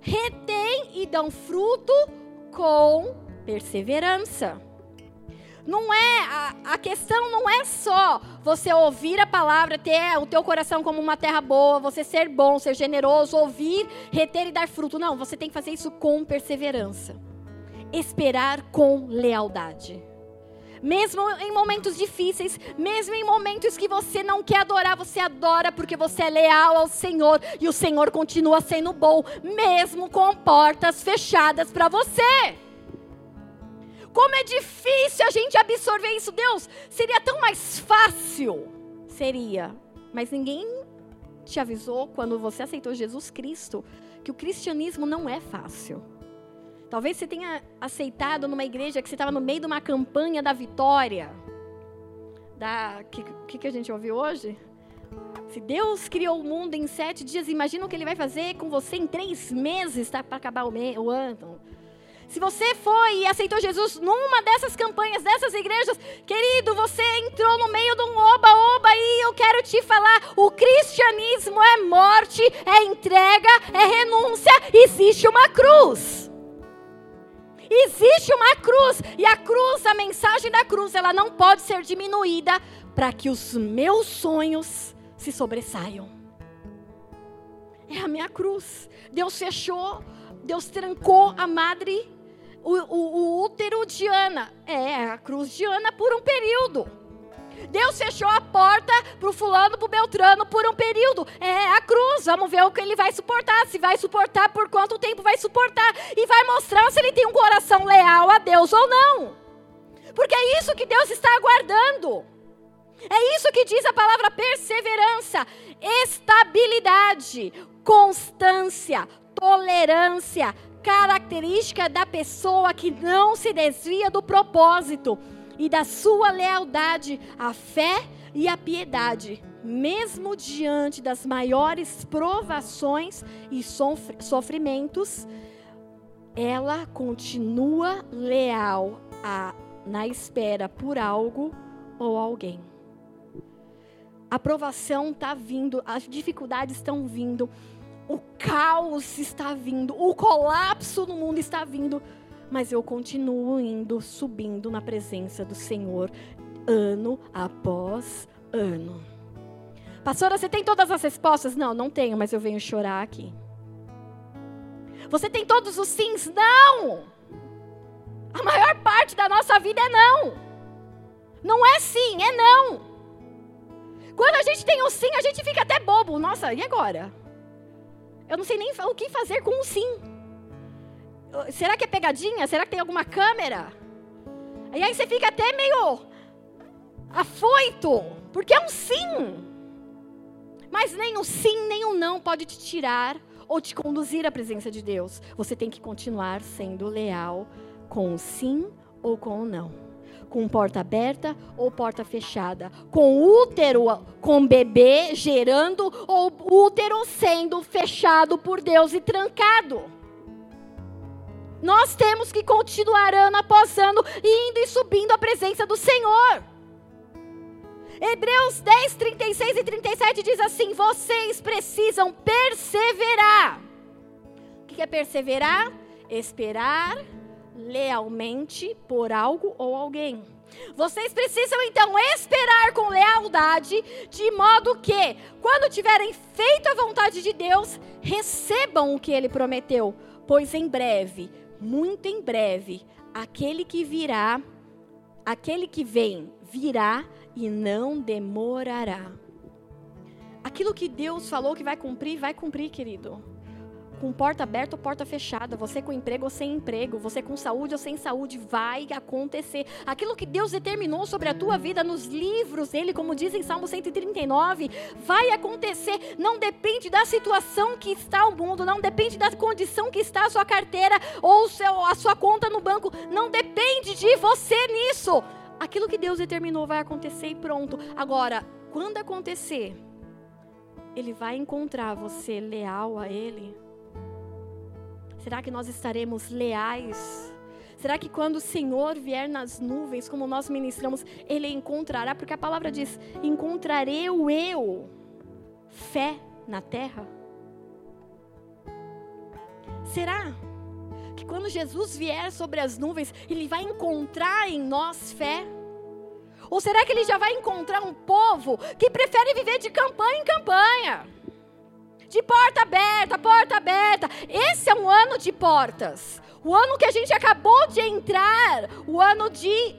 retêm e dão fruto com perseverança. Não é a, a, questão não é só você ouvir a palavra, ter o teu coração como uma terra boa, você ser bom, ser generoso, ouvir, reter e dar fruto. Não, você tem que fazer isso com perseverança. esperar com lealdade. Mesmo em momentos difíceis, mesmo em momentos que você não quer adorar, você adora porque você é leal ao Senhor e o Senhor continua sendo bom, mesmo com portas fechadas para você. Como é difícil a gente absorver isso, Deus. Seria tão mais fácil. Seria. Mas ninguém te avisou quando você aceitou Jesus Cristo que o cristianismo não é fácil. Talvez você tenha aceitado numa igreja que você estava no meio de uma campanha da vitória. Da que, que, a gente ouviu hoje? Se Deus criou o mundo em sete dias, imagina o que Ele vai fazer com você em três meses tá, para acabar o, me, o ano. Se você foi e aceitou Jesus numa dessas campanhas, dessas igrejas, querido, você entrou no meio de um oba-oba e eu quero te falar: o cristianismo é morte, é entrega, é renúncia, existe uma cruz. Existe uma cruz e a cruz, a mensagem da cruz, ela não pode ser diminuída para que os meus sonhos se sobressaiam. É a minha cruz. Deus fechou, Deus trancou a madre, o, o, o útero de Ana. É, a cruz de Ana por um período. Deus fechou a porta para o fulano, para o Beltrano por um período. É a cruz. Vamos ver o que ele vai suportar. Se vai suportar, por quanto tempo vai suportar. E vai mostrar se ele tem um coração leal a Deus ou não. Porque é isso que Deus está aguardando. É isso que diz a palavra perseverança, estabilidade, constância, tolerância, característica da pessoa que não se desvia do propósito e da sua lealdade à fé e à piedade, mesmo diante das maiores provações e sofrimentos, ela continua leal a, na espera por algo ou alguém. A provação está vindo, as dificuldades estão vindo, o caos está vindo, o colapso no mundo está vindo mas eu continuo indo, subindo na presença do Senhor, ano após ano. Pastora, você tem todas as respostas? Não, não tenho, mas eu venho chorar aqui. Você tem todos os sims? Não! A maior parte da nossa vida é não. Não é sim, é não. Quando a gente tem o sim, a gente fica até bobo. Nossa, e agora? Eu não sei nem o que fazer com o sim será que é pegadinha? Será que tem alguma câmera? E aí você fica até meio afoito, porque é um sim. Mas nem o sim, nem o não pode te tirar ou te conduzir à presença de Deus. Você tem que continuar sendo leal com o sim ou com o não. Com porta aberta ou porta fechada. Com útero, com bebê gerando ou útero sendo fechado por Deus e trancado. Nós temos que continuar ano após ano, indo e subindo a presença do Senhor. Hebreus 10, 36 e 37 diz assim: Vocês precisam perseverar. O que é perseverar? Esperar lealmente por algo ou alguém. Vocês precisam então esperar com lealdade, de modo que, quando tiverem feito a vontade de Deus, recebam o que ele prometeu, pois em breve muito em breve, aquele que virá, aquele que vem, virá e não demorará. Aquilo que Deus falou que vai cumprir, vai cumprir, querido com porta aberta ou porta fechada, você com emprego ou sem emprego, você com saúde ou sem saúde, vai acontecer. Aquilo que Deus determinou sobre a tua vida nos livros dele, como diz em Salmo 139, vai acontecer. Não depende da situação que está o mundo, não depende da condição que está a sua carteira ou a sua conta no banco, não depende de você nisso. Aquilo que Deus determinou vai acontecer e pronto. Agora, quando acontecer, ele vai encontrar você leal a ele Será que nós estaremos leais? Será que quando o Senhor vier nas nuvens, como nós ministramos, Ele encontrará? Porque a palavra diz: encontrarei eu fé na terra? Será que quando Jesus vier sobre as nuvens, Ele vai encontrar em nós fé? Ou será que Ele já vai encontrar um povo que prefere viver de campanha em campanha? De porta aberta, porta aberta. Esse é um ano de portas. O ano que a gente acabou de entrar, o ano de.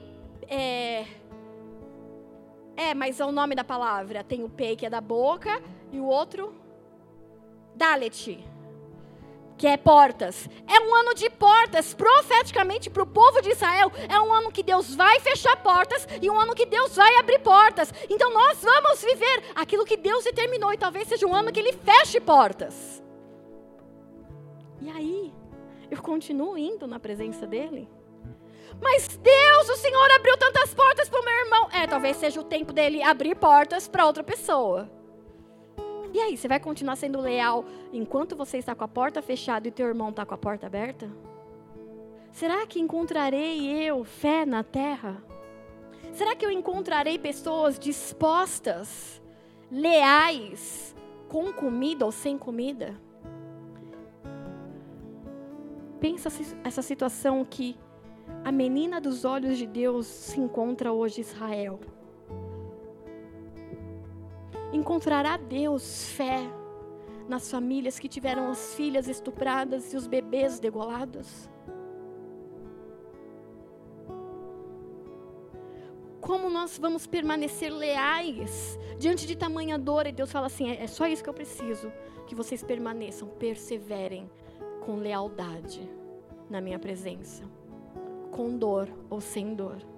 É, é mas é o nome da palavra. Tem o P que é da boca e o outro. Dalet que é portas. É um ano de portas, profeticamente para o povo de Israel. É um ano que Deus vai fechar portas e um ano que Deus vai abrir portas. Então nós vamos viver aquilo que Deus determinou e talvez seja um ano que Ele feche portas. E aí, eu continuo indo na presença dEle. Mas Deus, o Senhor abriu tantas portas para o meu irmão. É, talvez seja o tempo dele abrir portas para outra pessoa. E aí, você vai continuar sendo leal enquanto você está com a porta fechada e teu irmão está com a porta aberta? Será que encontrarei eu fé na terra? Será que eu encontrarei pessoas dispostas, leais, com comida ou sem comida? Pensa essa situação que a menina dos olhos de Deus se encontra hoje Israel encontrará Deus fé nas famílias que tiveram as filhas estupradas e os bebês degolados? Como nós vamos permanecer leais diante de tamanha dor? E Deus fala assim: é, é só isso que eu preciso, que vocês permaneçam, perseverem com lealdade na minha presença, com dor ou sem dor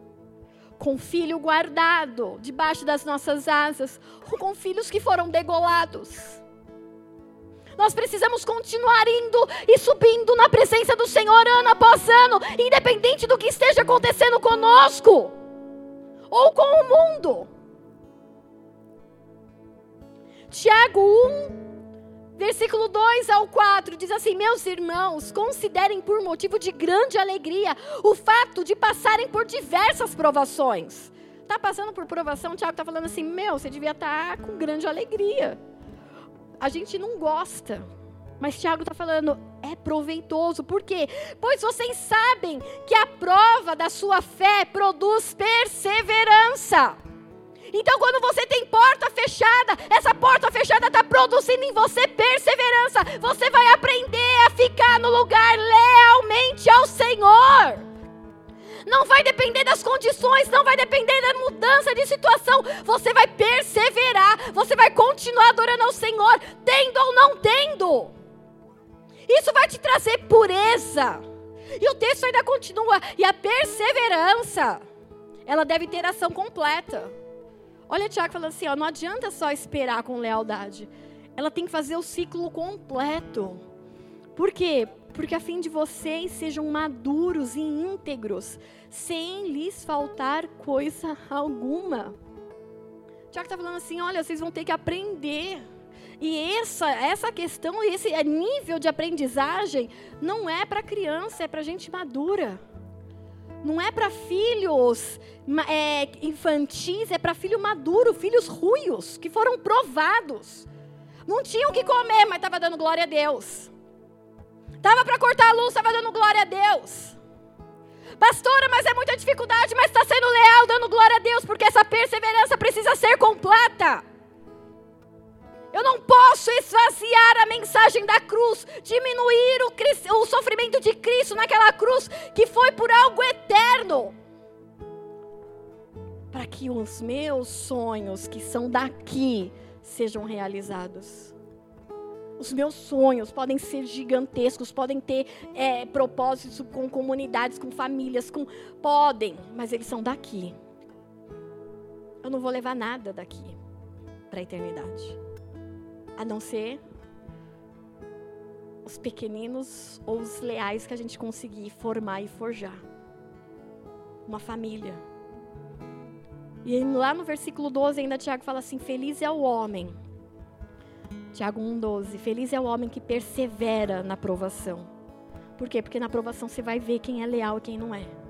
com filho guardado debaixo das nossas asas, ou com filhos que foram degolados. Nós precisamos continuar indo e subindo na presença do Senhor ano após ano, independente do que esteja acontecendo conosco ou com o mundo. Tiago 1, Versículo 2 ao 4 diz assim: Meus irmãos, considerem por motivo de grande alegria o fato de passarem por diversas provações. Está passando por provação? Tiago está falando assim: Meu, você devia estar tá com grande alegria. A gente não gosta. Mas Tiago está falando, é proveitoso. Por quê? Pois vocês sabem que a prova da sua fé produz perseverança. Então, quando você tem porta fechada, essa porta fechada está produzindo em você perseverança. Você vai aprender a ficar no lugar lealmente ao Senhor. Não vai depender das condições, não vai depender da mudança de situação. Você vai perseverar, você vai continuar adorando ao Senhor, tendo ou não tendo. Isso vai te trazer pureza. E o texto ainda continua, e a perseverança, ela deve ter ação completa. Olha Tiago falando assim, ó, não adianta só esperar com lealdade. Ela tem que fazer o ciclo completo. Por quê? Porque a fim de vocês sejam maduros e íntegros, sem lhes faltar coisa alguma. Tiago está falando assim, olha, vocês vão ter que aprender. E essa, essa questão, esse nível de aprendizagem, não é para criança, é para gente madura. Não é para filhos é, infantis, é para filho maduro, filhos ruios, que foram provados. Não tinham o que comer, mas estava dando glória a Deus. Estava para cortar a luz, estava dando glória a Deus. Pastora, mas é muita dificuldade, mas está sendo leal, dando glória a Deus, porque essa perseverança precisa ser completa. Eu não posso esvaziar a mensagem da cruz, diminuir o, o, sofrimento de Cristo naquela cruz que foi por algo eterno. Para que os meus sonhos, que são daqui, sejam realizados. Os meus sonhos podem ser gigantescos, podem ter é, propósitos com comunidades, com famílias, com podem, mas eles são daqui. Eu não vou levar nada daqui para a eternidade a não ser os pequeninos ou os leais que a gente conseguir formar e forjar. Uma família. E lá no versículo 12 ainda Tiago fala assim: Feliz é o homem. Tiago 1,12. Feliz é o homem que persevera na provação. Por quê? Porque na provação você vai ver quem é leal e quem não é.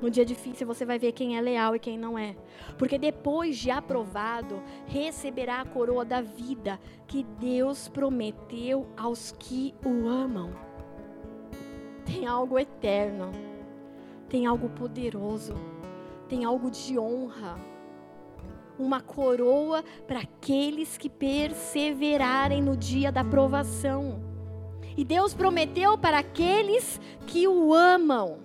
No dia difícil você vai ver quem é leal e quem não é. Porque depois de aprovado, receberá a coroa da vida que Deus prometeu aos que o amam. Tem algo eterno, tem algo poderoso, tem algo de honra. Uma coroa para aqueles que perseverarem no dia da provação. E Deus prometeu para aqueles que o amam.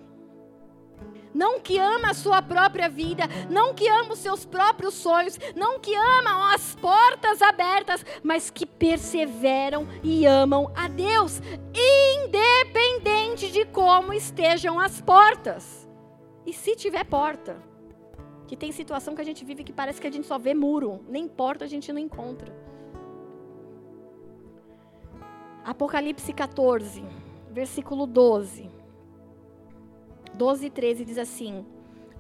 Não que ama a sua própria vida, não que ama os seus próprios sonhos, não que ama as portas abertas, mas que perseveram e amam a Deus, independente de como estejam as portas. E se tiver porta, que tem situação que a gente vive que parece que a gente só vê muro, nem porta a gente não encontra. Apocalipse 14, versículo 12. 12 e 13 diz assim: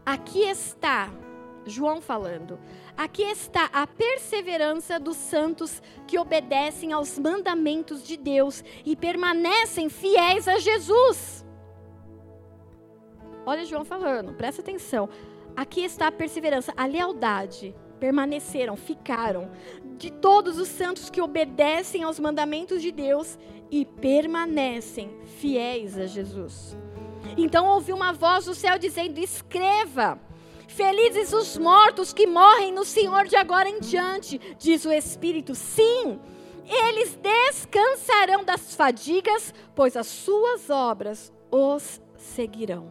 Aqui está, João falando, aqui está a perseverança dos santos que obedecem aos mandamentos de Deus e permanecem fiéis a Jesus. Olha João falando, presta atenção. Aqui está a perseverança, a lealdade. Permaneceram, ficaram, de todos os santos que obedecem aos mandamentos de Deus e permanecem fiéis a Jesus. Então ouvi uma voz do céu dizendo: Escreva. Felizes os mortos que morrem no Senhor de agora em diante, diz o Espírito. Sim, eles descansarão das fadigas, pois as suas obras os seguirão.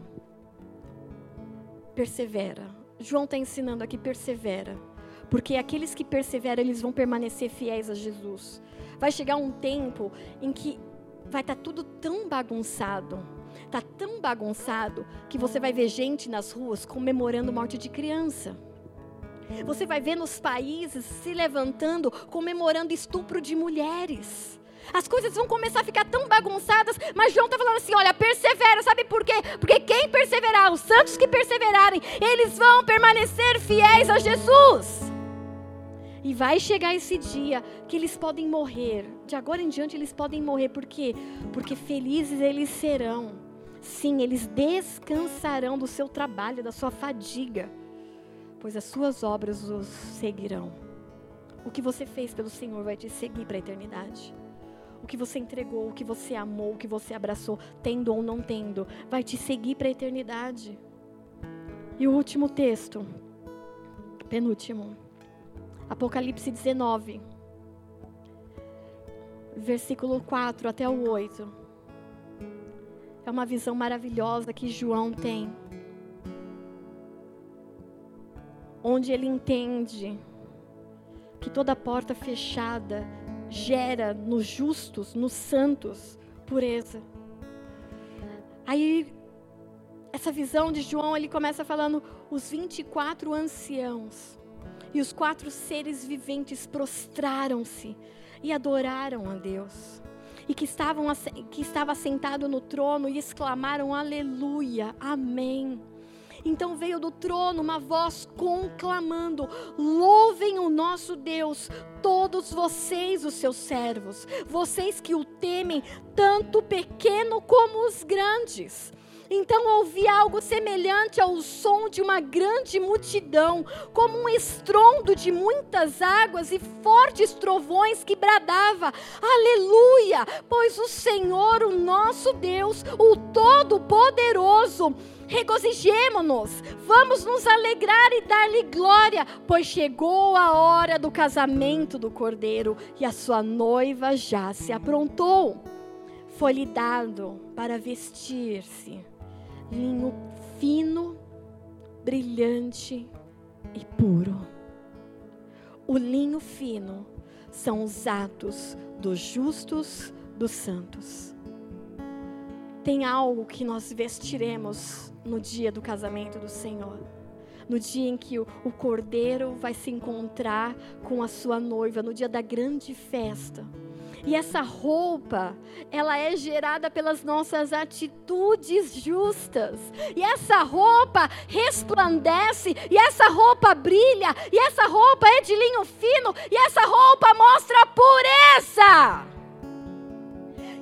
Persevera. João está ensinando aqui: persevera. Porque aqueles que perseveram, eles vão permanecer fiéis a Jesus. Vai chegar um tempo em que vai estar tá tudo tão bagunçado Está tão bagunçado que você vai ver gente nas ruas comemorando morte de criança. Você vai ver nos países se levantando comemorando estupro de mulheres. As coisas vão começar a ficar tão bagunçadas, mas João está falando assim: olha, persevera, sabe por quê? Porque quem perseverar, os santos que perseverarem, eles vão permanecer fiéis a Jesus. E vai chegar esse dia que eles podem morrer. De agora em diante eles podem morrer, por quê? Porque felizes eles serão Sim, eles descansarão do seu trabalho, da sua fadiga, pois as suas obras os seguirão. O que você fez pelo Senhor vai te seguir para a eternidade. O que você entregou, o que você amou, o que você abraçou, tendo ou não tendo, vai te seguir para a eternidade. E o último texto, penúltimo, Apocalipse 19, versículo 4 até o 8. É uma visão maravilhosa que João tem. Onde ele entende que toda porta fechada gera nos justos, nos santos, pureza. Aí, essa visão de João, ele começa falando os 24 anciãos e os quatro seres viventes prostraram-se e adoraram a Deus e que, estavam, que estava sentado no trono e exclamaram: Aleluia, Amém. Então veio do trono uma voz conclamando: Louvem o nosso Deus, todos vocês, os seus servos, vocês que o temem, tanto pequeno como os grandes. Então ouvi algo semelhante ao som de uma grande multidão, como um estrondo de muitas águas e fortes trovões que bradava: Aleluia! Pois o Senhor, o nosso Deus, o Todo-Poderoso, regozijemo-nos, vamos nos alegrar e dar-lhe glória, pois chegou a hora do casamento do cordeiro e a sua noiva já se aprontou. Foi-lhe dado para vestir-se linho fino, brilhante e puro. O linho fino são os atos dos justos, dos santos. Tem algo que nós vestiremos no dia do casamento do Senhor. No dia em que o, cordeiro vai se encontrar com a sua noiva, no dia da grande festa. E essa roupa, ela é gerada pelas nossas atitudes justas. E essa roupa resplandece, e essa roupa brilha, e essa roupa é de linho fino, e essa roupa mostra pureza.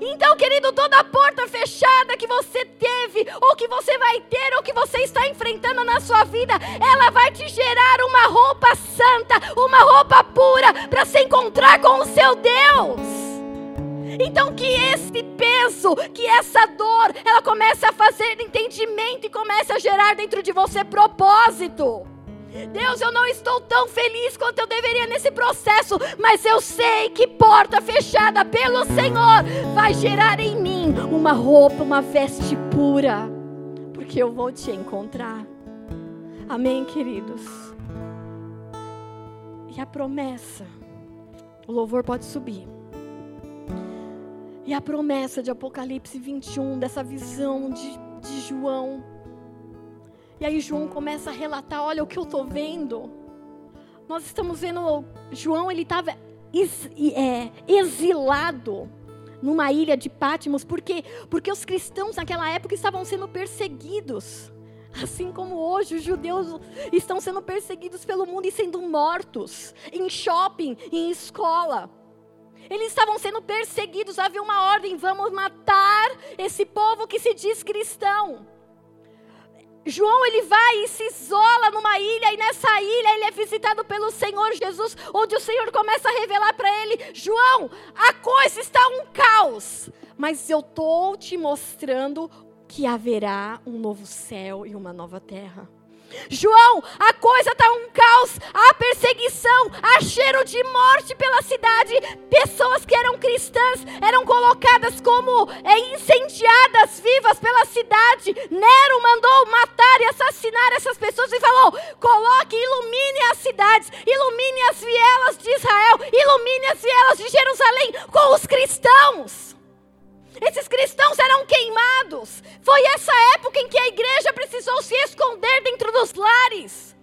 Então, querido, toda porta fechada que você teve, ou que você vai ter, ou que você está enfrentando na sua vida, ela vai te gerar uma roupa santa, uma roupa pura, para se encontrar com o seu Deus. Então que esse peso, que essa dor, ela comece a fazer entendimento e comece a gerar dentro de você propósito. Deus, eu não estou tão feliz quanto eu deveria nesse processo, mas eu sei que porta fechada pelo Senhor vai gerar em mim uma roupa, uma veste pura, porque eu vou te encontrar. Amém, queridos? E a promessa, o louvor pode subir. E a promessa de Apocalipse 21, dessa visão de, de João. E aí João começa a relatar: olha o que eu estou vendo. Nós estamos vendo, João ele estava ex, é, exilado numa ilha de Pátimos, porque porque os cristãos naquela época estavam sendo perseguidos. Assim como hoje os judeus estão sendo perseguidos pelo mundo e sendo mortos em shopping, em escola. Eles estavam sendo perseguidos, havia uma ordem: vamos matar esse povo que se diz cristão. João ele vai e se isola numa ilha, e nessa ilha ele é visitado pelo Senhor Jesus, onde o Senhor começa a revelar para ele: João, a coisa está um caos, mas eu estou te mostrando que haverá um novo céu e uma nova terra. João, a coisa está um caos, há perseguição, há cheiro de morte pela cidade. Pessoas que eram cristãs eram colocadas como é, incendiadas vivas pela cidade. Nero mandou matar e assassinar essas pessoas e falou: coloque, ilumine as cidades, ilumine as vielas de Israel, ilumine as vielas de Jerusalém com os cristãos. Esses cristãos eram queimados. Foi essa época em que a igreja precisou se esconder dentro dos lares.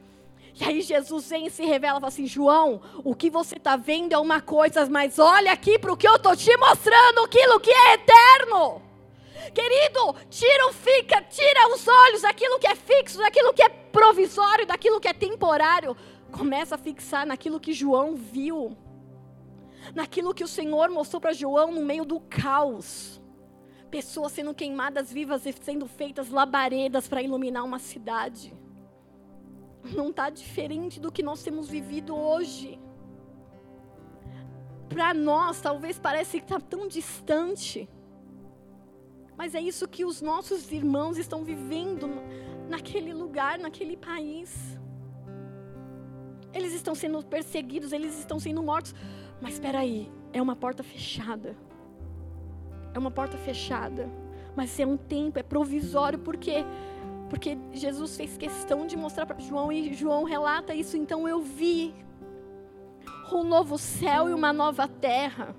E aí Jesus vem e se revela e fala assim: João, o que você está vendo é uma coisa, mas olha aqui para o que eu estou te mostrando, aquilo que é eterno. Querido, tira, fica, tira os olhos daquilo que é fixo, daquilo que é provisório, daquilo que é temporário. Começa a fixar naquilo que João viu, naquilo que o Senhor mostrou para João no meio do caos pessoas sendo queimadas vivas e sendo feitas labaredas para iluminar uma cidade. Não está diferente do que nós temos vivido hoje. Para nós, talvez pareça que está tão distante. Mas é isso que os nossos irmãos estão vivendo naquele lugar, naquele país. Eles estão sendo perseguidos, eles estão sendo mortos. Mas espera aí, é uma porta fechada é uma porta fechada, mas é um tempo, é provisório, porque porque Jesus fez questão de mostrar para João e João relata isso, então eu vi um novo céu e uma nova terra.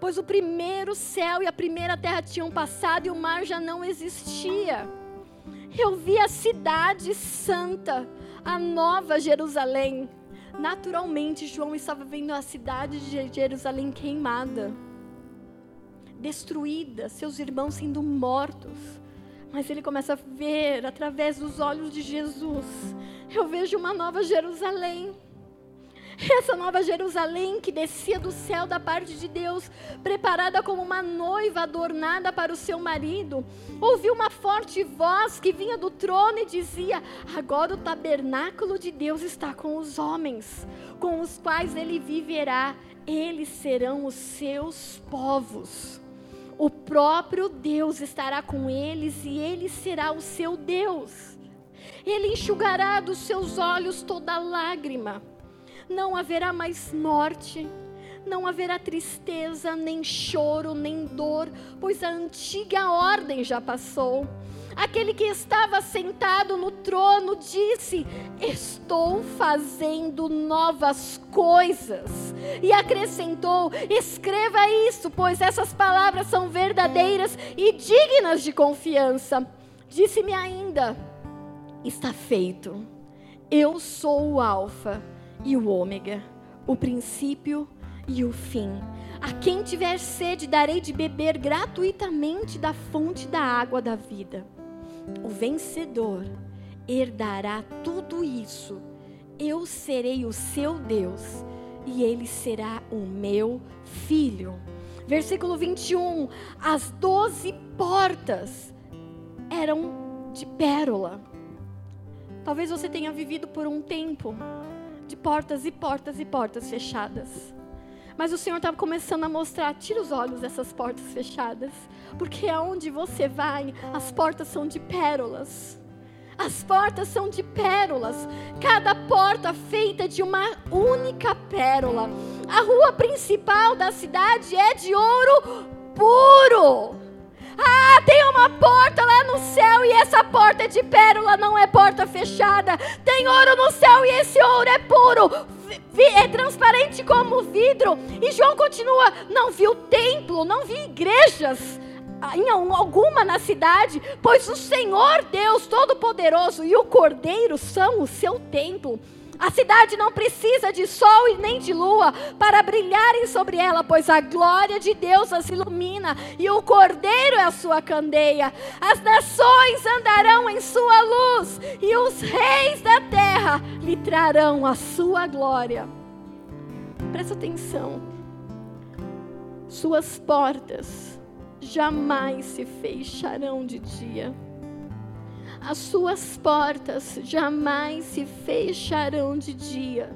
Pois o primeiro céu e a primeira terra tinham passado e o mar já não existia. Eu vi a cidade santa, a nova Jerusalém. Naturalmente, João estava vendo a cidade de Jerusalém queimada destruída, seus irmãos sendo mortos. Mas ele começa a ver através dos olhos de Jesus. Eu vejo uma nova Jerusalém. Essa nova Jerusalém que descia do céu da parte de Deus, preparada como uma noiva adornada para o seu marido. Ouvi uma forte voz que vinha do trono e dizia: Agora o tabernáculo de Deus está com os homens, com os quais ele viverá. Eles serão os seus povos o próprio Deus estará com eles e ele será o seu Deus. Ele enxugará dos seus olhos toda lágrima. Não haverá mais morte, não haverá tristeza, nem choro, nem dor, pois a antiga ordem já passou. Aquele que estava sentado no trono disse: Estou fazendo novas coisas. E acrescentou: Escreva isso, pois essas palavras são verdadeiras e dignas de confiança. Disse-me ainda: Está feito. Eu sou o Alfa e o Ômega, o princípio e o fim. A quem tiver sede, darei de beber gratuitamente da fonte da água da vida. O vencedor herdará tudo isso. Eu serei o seu Deus e ele será o meu filho. Versículo 21. As doze portas eram de pérola. Talvez você tenha vivido por um tempo de portas e portas e portas fechadas. Mas o Senhor estava começando a mostrar: tira os olhos dessas portas fechadas, porque aonde você vai, as portas são de pérolas. As portas são de pérolas, cada porta feita de uma única pérola. A rua principal da cidade é de ouro puro. Ah, tem uma porta lá no céu e essa porta é de pérola, não é porta fechada. Tem ouro no céu e esse ouro é puro, é transparente como vidro. E João continua: não viu templo, não vi igrejas em alguma na cidade, pois o Senhor Deus Todo-Poderoso e o Cordeiro são o seu templo. A cidade não precisa de sol e nem de lua para brilharem sobre ela, pois a glória de Deus as ilumina e o Cordeiro é a sua candeia. As nações andarão em sua luz e os reis da terra lhe trarão a sua glória. Presta atenção. Suas portas jamais se fecharão de dia. As suas portas jamais se fecharão de dia,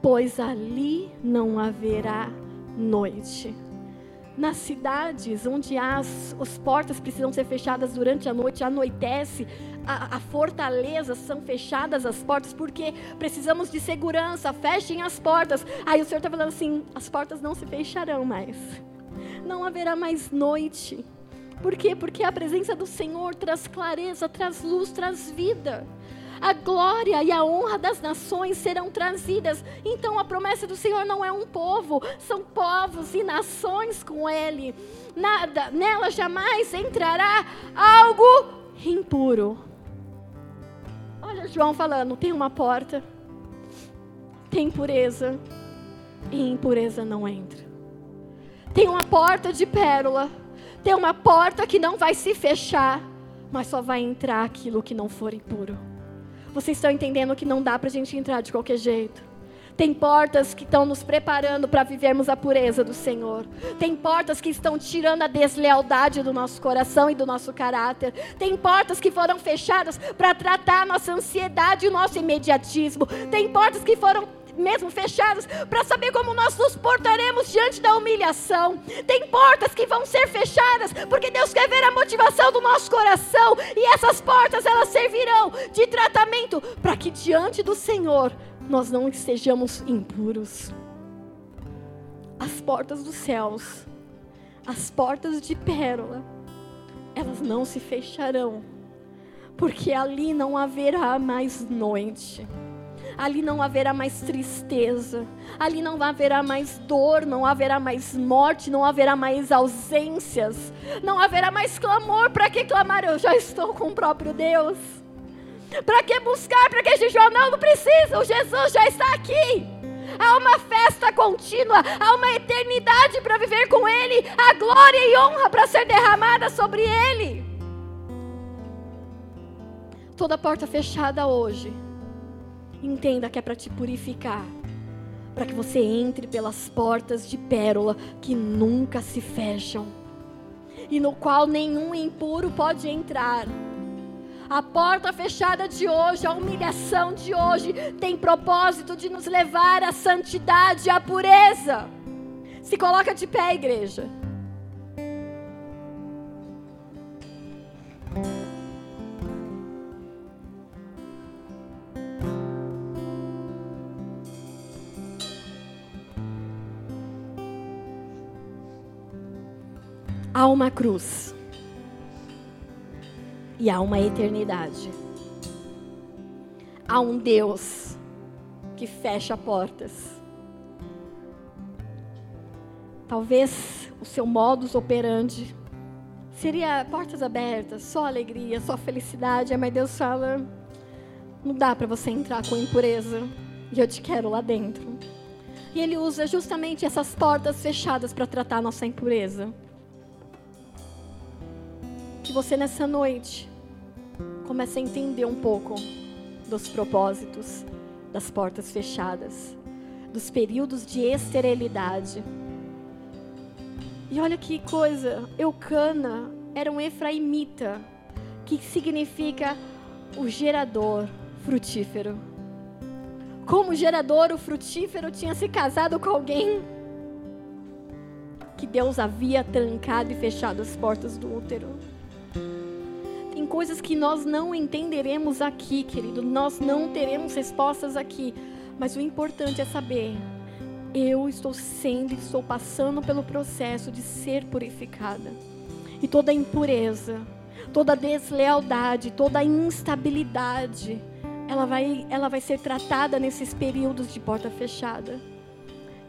pois ali não haverá noite. Nas cidades onde as, as portas precisam ser fechadas durante a noite, anoitece, a, a fortaleza são fechadas as portas, porque precisamos de segurança, fechem as portas. Aí o Senhor está falando assim: as portas não se fecharão mais não haverá mais noite. Por quê? Porque a presença do Senhor traz clareza, traz luz, traz vida. A glória e a honra das nações serão trazidas. Então a promessa do Senhor não é um povo, são povos e nações com Ele. Nada, nela jamais entrará algo impuro. Olha João falando: tem uma porta, tem impureza, e impureza não entra. Tem uma porta de pérola. Tem uma porta que não vai se fechar, mas só vai entrar aquilo que não for impuro. Vocês estão entendendo que não dá para a gente entrar de qualquer jeito. Tem portas que estão nos preparando para vivermos a pureza do Senhor. Tem portas que estão tirando a deslealdade do nosso coração e do nosso caráter. Tem portas que foram fechadas para tratar a nossa ansiedade e o nosso imediatismo. Tem portas que foram mesmo fechadas, para saber como nós nos portaremos diante da humilhação. Tem portas que vão ser fechadas, porque Deus quer ver a motivação do nosso coração, e essas portas elas servirão de tratamento para que diante do Senhor nós não estejamos impuros. As portas dos céus, as portas de pérola, elas não se fecharão, porque ali não haverá mais noite ali não haverá mais tristeza, ali não haverá mais dor, não haverá mais morte, não haverá mais ausências, não haverá mais clamor. Para que clamar? Eu já estou com o próprio Deus. Para que buscar? Para que jejuar? Não, não precisa, o Jesus já está aqui. Há uma festa contínua, há uma eternidade para viver com Ele, a glória e honra para ser derramada sobre Ele. Toda porta fechada hoje Entenda que é para te purificar, para que você entre pelas portas de pérola que nunca se fecham e no qual nenhum impuro pode entrar. A porta fechada de hoje, a humilhação de hoje, tem propósito de nos levar à santidade, à pureza. Se coloca de pé, igreja. Há uma cruz e há uma eternidade. Há um Deus que fecha portas. Talvez o seu modus operandi seria portas abertas, só alegria, só felicidade, mas Deus fala: não dá para você entrar com impureza, e eu te quero lá dentro. E Ele usa justamente essas portas fechadas para tratar a nossa impureza que você nessa noite comece a entender um pouco dos propósitos das portas fechadas, dos períodos de esterilidade. E olha que coisa, Eucana era um efraimita, que significa o gerador frutífero. Como gerador, o frutífero tinha se casado com alguém que Deus havia trancado e fechado as portas do útero coisas que nós não entenderemos aqui, querido. Nós não teremos respostas aqui. Mas o importante é saber: eu estou sendo, estou passando pelo processo de ser purificada. E toda impureza, toda deslealdade, toda instabilidade, ela vai, ela vai ser tratada nesses períodos de porta fechada.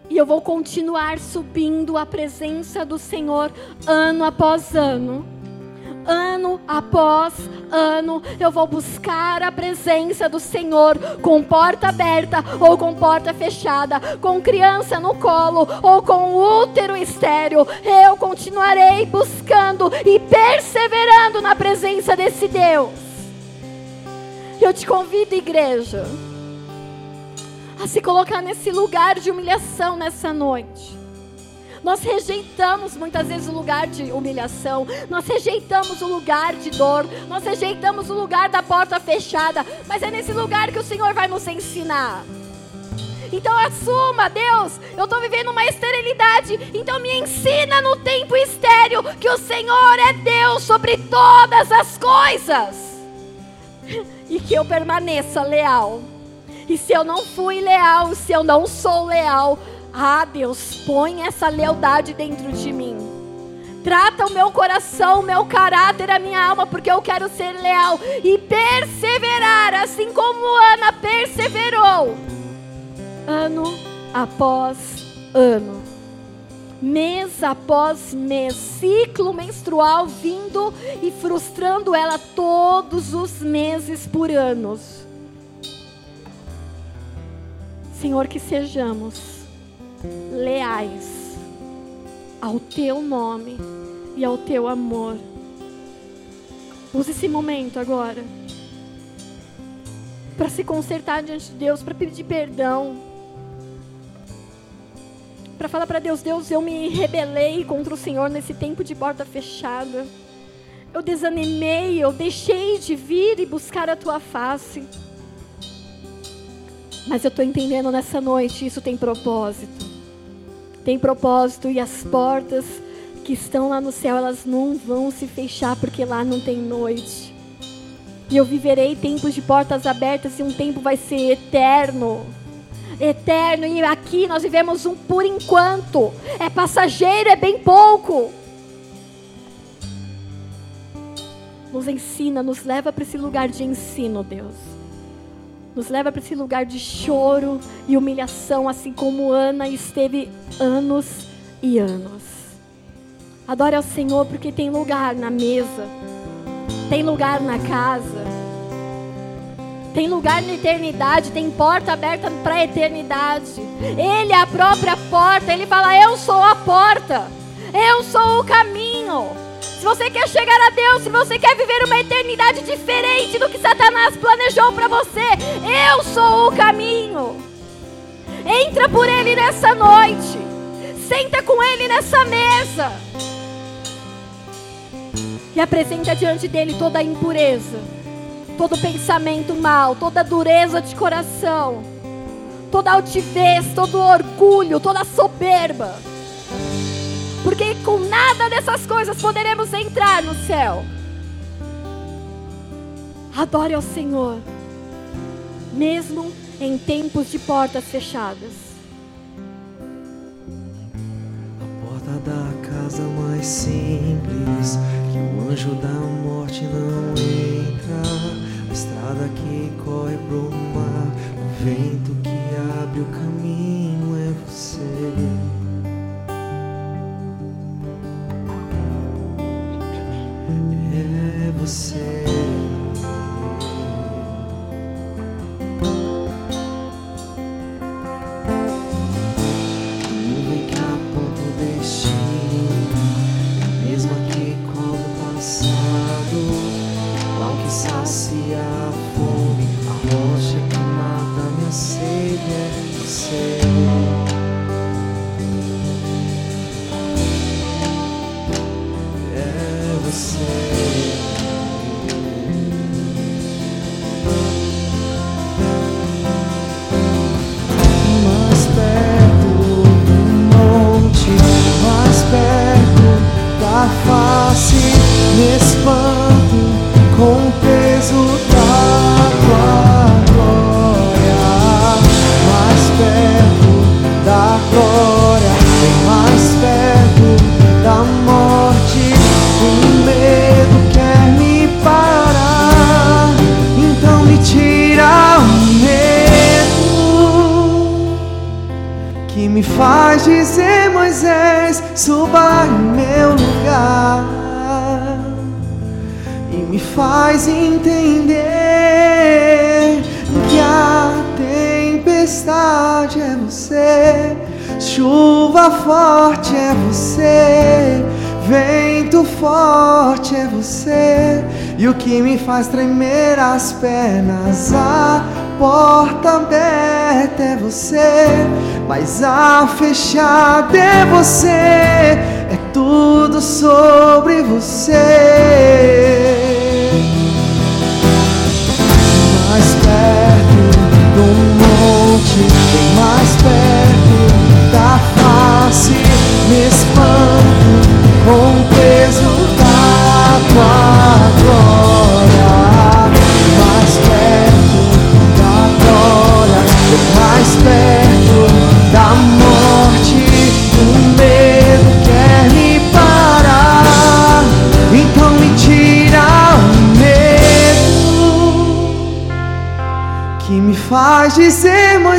E eu vou continuar subindo a presença do Senhor ano após ano. Ano após ano, eu vou buscar a presença do Senhor com porta aberta ou com porta fechada, com criança no colo ou com útero estéreo. Eu continuarei buscando e perseverando na presença desse Deus. Eu te convido, igreja a se colocar nesse lugar de humilhação nessa noite. Nós rejeitamos muitas vezes o lugar de humilhação, nós rejeitamos o lugar de dor, nós rejeitamos o lugar da porta fechada, mas é nesse lugar que o Senhor vai nos ensinar. Então assuma, Deus, eu estou vivendo uma esterilidade, então me ensina no tempo estéreo que o Senhor é Deus sobre todas as coisas. E que eu permaneça leal. E se eu não fui leal, se eu não sou leal, ah, Deus, põe essa lealdade dentro de mim. Trata o meu coração, o meu caráter, a minha alma, porque eu quero ser leal e perseverar, assim como Ana perseverou, ano após ano, mês após mês, ciclo menstrual vindo e frustrando ela todos os meses por anos. Senhor, que sejamos leais ao teu nome e ao teu amor. Use esse momento agora para se consertar diante de Deus, para pedir perdão, para falar para Deus: Deus, eu me rebelei contra o Senhor nesse tempo de porta fechada. Eu desanimei, eu deixei de vir e buscar a tua face. Mas eu estou entendendo nessa noite, isso tem propósito. Tem propósito e as portas que estão lá no céu, elas não vão se fechar porque lá não tem noite. E eu viverei tempos de portas abertas e um tempo vai ser eterno. Eterno, e aqui nós vivemos um por enquanto. É passageiro, é bem pouco. Nos ensina, nos leva para esse lugar de ensino, Deus nos leva para esse lugar de choro e humilhação, assim como Ana esteve anos e anos. Adore ao Senhor porque tem lugar na mesa, tem lugar na casa, tem lugar na eternidade, tem porta aberta para a eternidade. Ele é a própria porta, ele fala: Eu sou a porta, eu sou o caminho se você quer chegar a Deus, se você quer viver uma eternidade diferente do que Satanás planejou para você, eu sou o caminho. Entra por Ele nessa noite. Senta com Ele nessa mesa. E apresenta diante dele toda a impureza, todo pensamento mal, toda dureza de coração, toda altivez, todo orgulho, toda soberba com nada dessas coisas poderemos entrar no céu. Adore ao Senhor, mesmo em tempos de portas fechadas. A porta da casa mais simples, que o anjo da morte não entra. A estrada que corre pro mar, o vento que abre o caminho é você. Você. Me faz entender que a tempestade é você, chuva forte é você, vento forte é você, e o que me faz tremer as pernas, a porta aberta é você, mas a fechada é você, é tudo sobre você. Bem mais perto da face, me espanto com o peso da tua glória. Mais perto da glória, mais perto da morte, o medo quer me parar, então me tira o medo que me faz dizer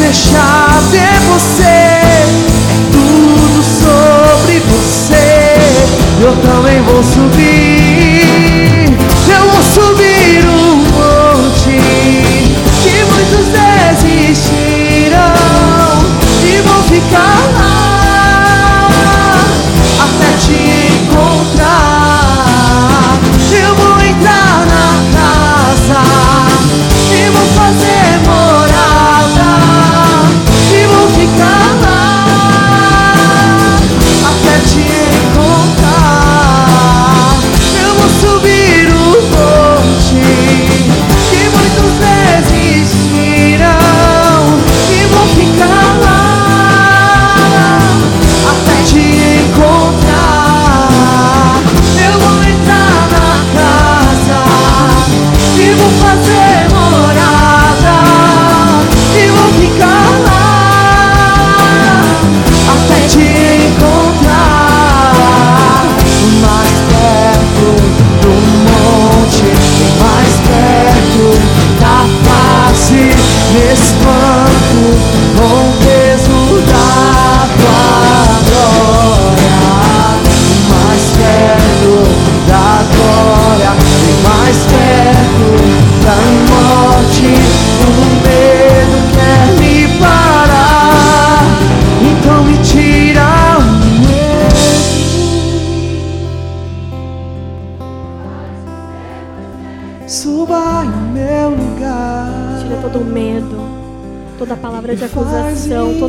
fechada é você, tudo sobre você. Eu também vou subir,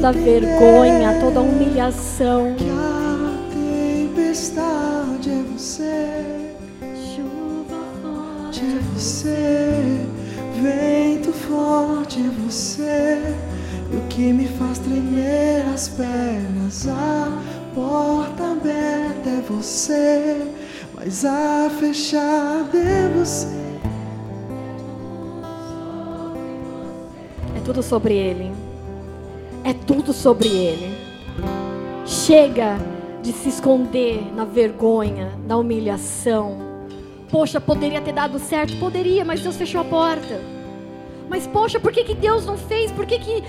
toda vergonha, toda humilhação. Que a tempestade é você, Chuva forte. é você, vento forte é você, e o que me faz tremer as pernas, a porta aberta é você, mas a fechada é você. É tudo sobre ele. É tudo sobre ele. Chega de se esconder na vergonha, na humilhação. Poxa, poderia ter dado certo? Poderia, mas Deus fechou a porta. Mas poxa, por que, que Deus não fez? Por que que...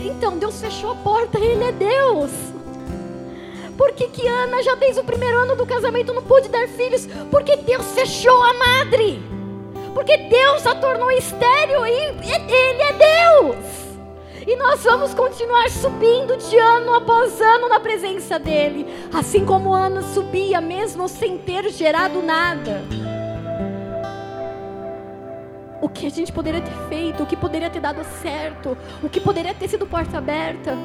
Então, Deus fechou a porta, Ele é Deus. Por que, que Ana, já desde o primeiro ano do casamento, não pôde dar filhos? Porque Deus fechou a madre. Porque Deus a tornou estéreo e Ele é Deus. E nós vamos continuar subindo de ano após ano na presença dEle. Assim como Ana subia, mesmo sem ter gerado nada. O que a gente poderia ter feito, o que poderia ter dado certo, o que poderia ter sido porta aberta,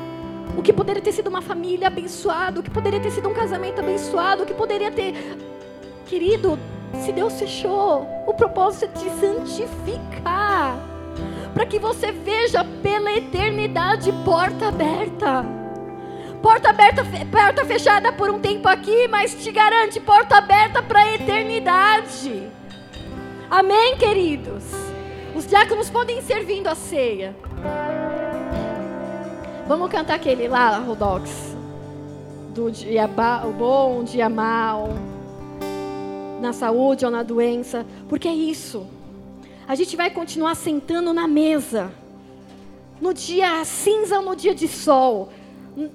o que poderia ter sido uma família abençoada, o que poderia ter sido um casamento abençoado, o que poderia ter. Querido, se Deus fechou, o propósito é te santificar, para que você veja pela eternidade porta aberta. porta aberta, porta fechada por um tempo aqui, mas te garante porta aberta para a eternidade. Amém, queridos? Os diáconos podem ir servindo a ceia. Vamos cantar aquele lá, Rodox. Do dia bom, dia mal. Na saúde ou na doença. Porque é isso. A gente vai continuar sentando na mesa. No dia cinza ou no dia de sol.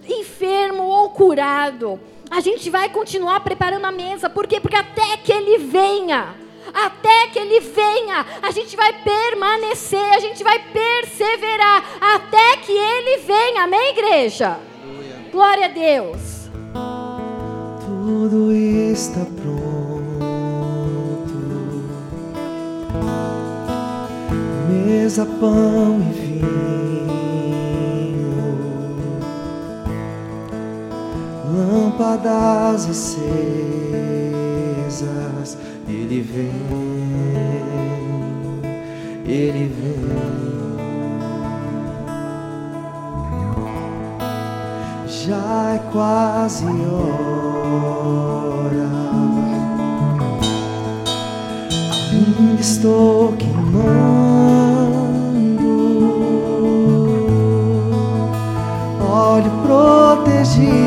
Enfermo ou curado. A gente vai continuar preparando a mesa. Por quê? Porque até que ele venha até que Ele venha. A gente vai permanecer, a gente vai perseverar até que Ele venha. Amém, igreja? Aleluia. Glória a Deus. Tudo está pronto. Mesa, pão e vinho, lâmpadas acesas ele vem, Ele vem. Já é quase hora. Ainda estou queimando. Protegido.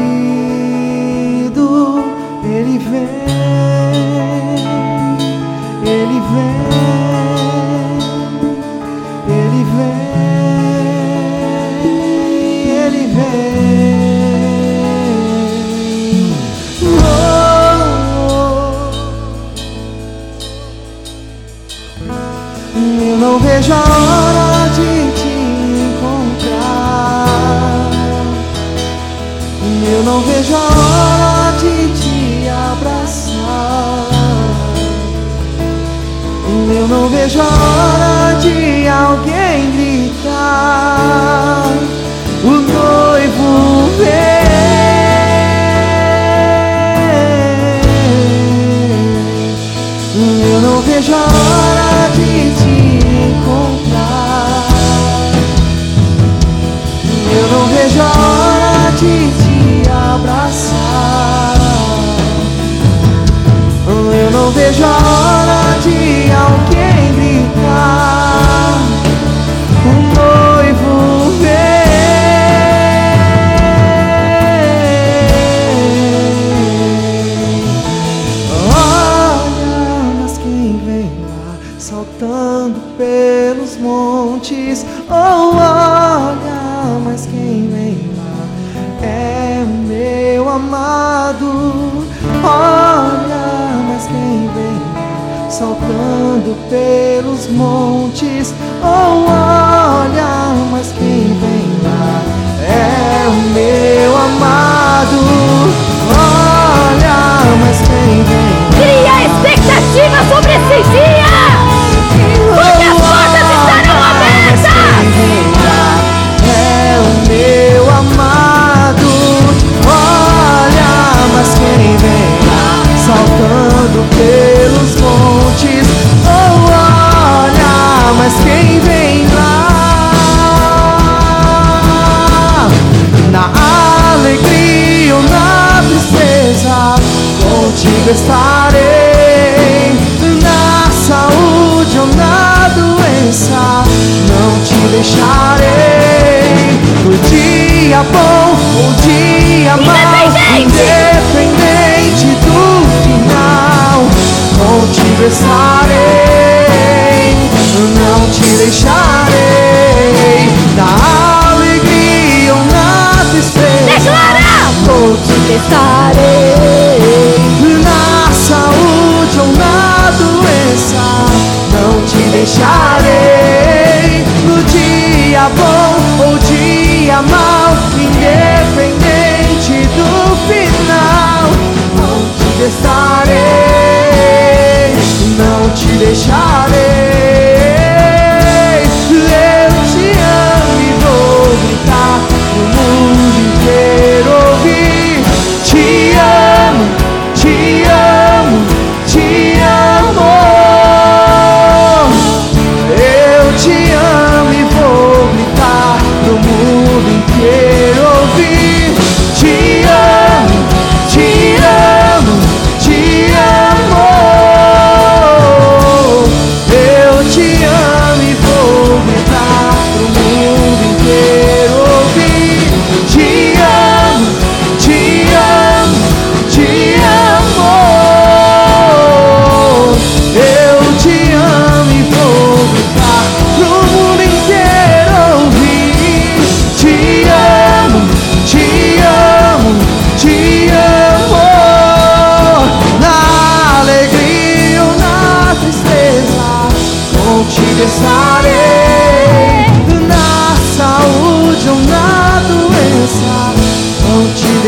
Contigo estarei. Na saúde ou na doença, não te deixarei. No dia bom ou dia mau, independente do final, contigo estarei. Não te deixarei. Na alegria ou na tristeza, Declara! contigo estarei. Na deixarei. No dia bom ou dia mau, independente do final, contigo estarei. Não te deixarei.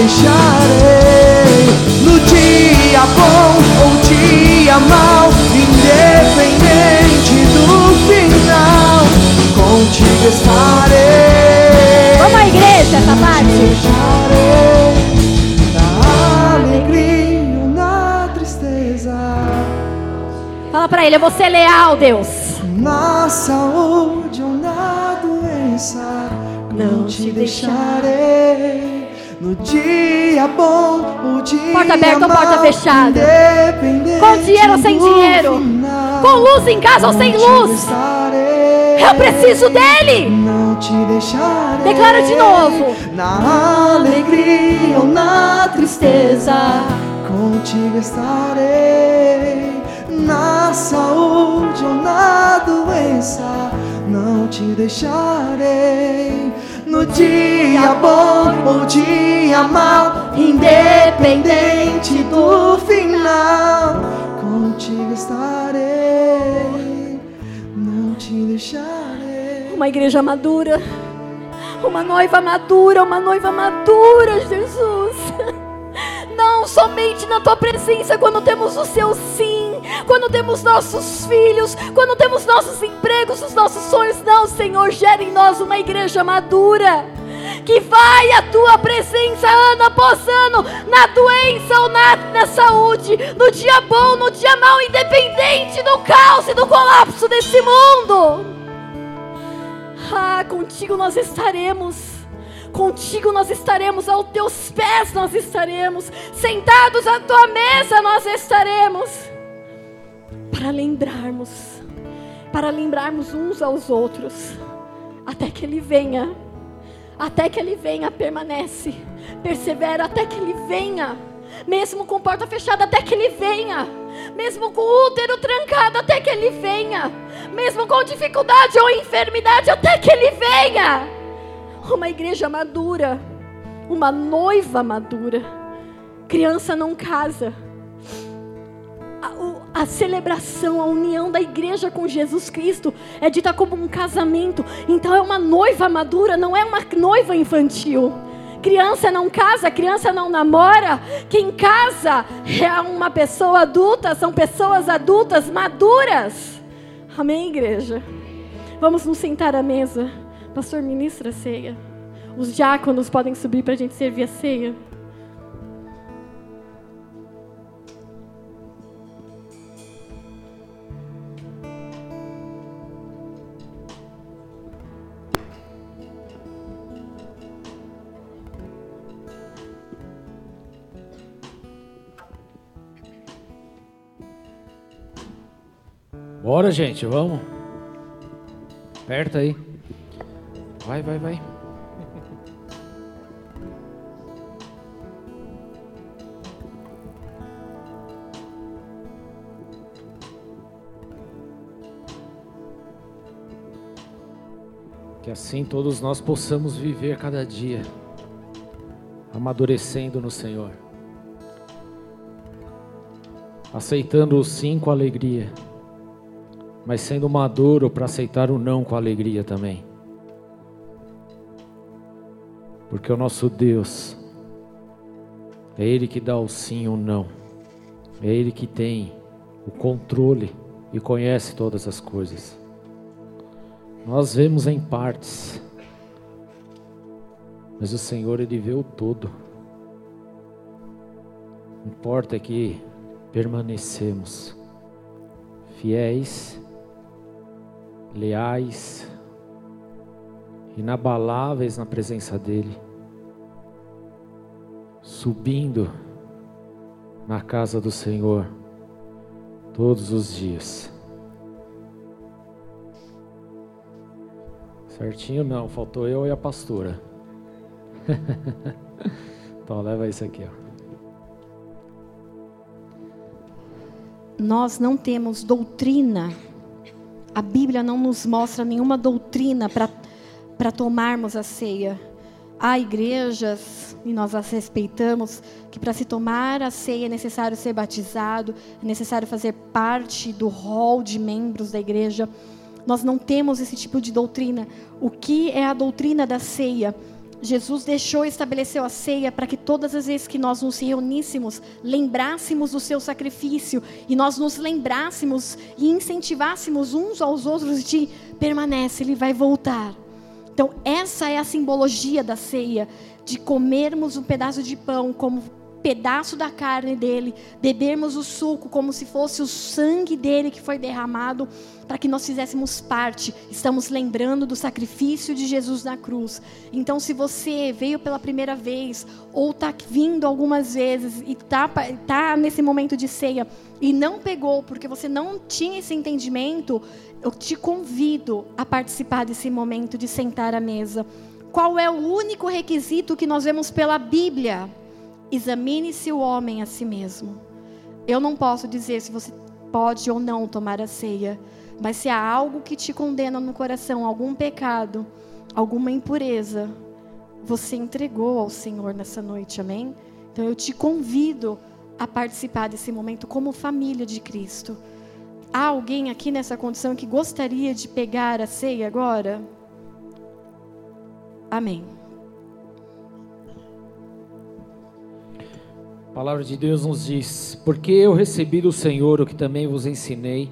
deixarei no dia bom ou dia mal, independente do final, contigo estarei. Vamos à igreja, essa parte. Deixarei na alegria na tristeza. Fala para ele, eu vou ser leal, Deus. Na saúde ou na doença, não, não te deixarei. Bom, o dia Porta aberta ou porta fechada? Com dinheiro ou sem dinheiro? final, Com luz em casa ou sem luz? Eu preciso dele. Não te deixarei. Declara de novo. Na alegria ou na tristeza, contigo estarei. Na saúde ou na doença, não te deixarei. No dia bom ou dia mau, independente do final, contigo estarei. Não te deixarei. Uma igreja madura. Uma noiva madura, uma noiva madura, Jesus. Não somente na tua presença, quando temos o seu sim, quando temos nossos filhos, quando temos nossos empregos, os nossos sonhos. Não, Senhor, gera em nós uma igreja madura. Que vai à tua presença ano após ano, na doença ou na, na saúde, no dia bom, no dia mau, independente do caos e do colapso desse mundo. Ah, contigo nós estaremos. Contigo nós estaremos, aos teus pés nós estaremos, sentados à tua mesa nós estaremos, para lembrarmos, para lembrarmos uns aos outros, até que Ele venha, até que Ele venha, permanece, persevera até que Ele venha, mesmo com porta fechada, até que Ele venha, mesmo com o útero trancado, até que Ele venha, mesmo com dificuldade ou enfermidade, até que Ele venha. Uma igreja madura, uma noiva madura. Criança não casa. A, celebração, a união da igreja com Jesus Cristo é dita como um casamento. Então é uma noiva madura, não é uma noiva infantil. Criança não casa, criança não namora. Quem casa é uma pessoa adulta, são pessoas adultas maduras. Amém, igreja? Vamos nos sentar à mesa. Pastor, ministra a ceia. Os diáconos podem subir para a gente servir a ceia. Bora, gente, vamos. Aperta aí. Vai, vai, vai. Que assim todos nós possamos viver cada dia amadurecendo no Senhor. Aceitando o sim com alegria mas sendo maduro para aceitar o não com alegria também. Porque o nosso Deus é Ele que dá o sim ou não, é Ele que tem o controle e conhece todas as coisas. Nós vemos em partes, mas o Senhor Ele vê o todo. Importa é que permanecemos fiéis leais, inabaláveis na presença dEle, subindo na casa do Senhor todos os dias. Certinho não, faltou eu e a pastora. então leva isso aqui, ó. Nós não temos doutrina. A Bíblia não nos mostra nenhuma doutrina para tomarmos a ceia. Há igrejas, e nós as respeitamos, que para se tomar a ceia é necessário ser batizado, é necessário fazer parte do rol de membros da igreja. Nós não temos esse tipo de doutrina. O que é a doutrina da ceia? Jesus deixou e estabeleceu a ceia para que todas as vezes que nós nos reuníssemos, lembrássemos do seu sacrifício e nós nos lembrássemos e incentivássemos uns aos outros de permanece, ele vai voltar. Então, essa é a simbologia da ceia, de comermos um pedaço de pão como pedaço da carne dele, bebermos o suco como se fosse o sangue dele que foi derramado para que nós fizéssemos parte. Estamos lembrando do sacrifício de Jesus na cruz. Então, se você veio pela primeira vez ou está vindo algumas vezes e está tá nesse momento de ceia e não pegou porque você não tinha esse entendimento, eu te convido a participar desse momento de sentar à mesa. Qual é o único requisito que nós vemos pela Bíblia? Examine-se o homem a si mesmo. Eu não posso dizer se você pode ou não tomar a ceia, mas se há algo que te condena no coração, algum pecado, alguma impureza, você entregou ao Senhor nessa noite, amém? Então eu te convido a participar desse momento como família de Cristo. Há alguém aqui nessa condição que gostaria de pegar a ceia agora? Amém. A palavra de Deus nos diz: Porque eu recebi do Senhor o que também vos ensinei,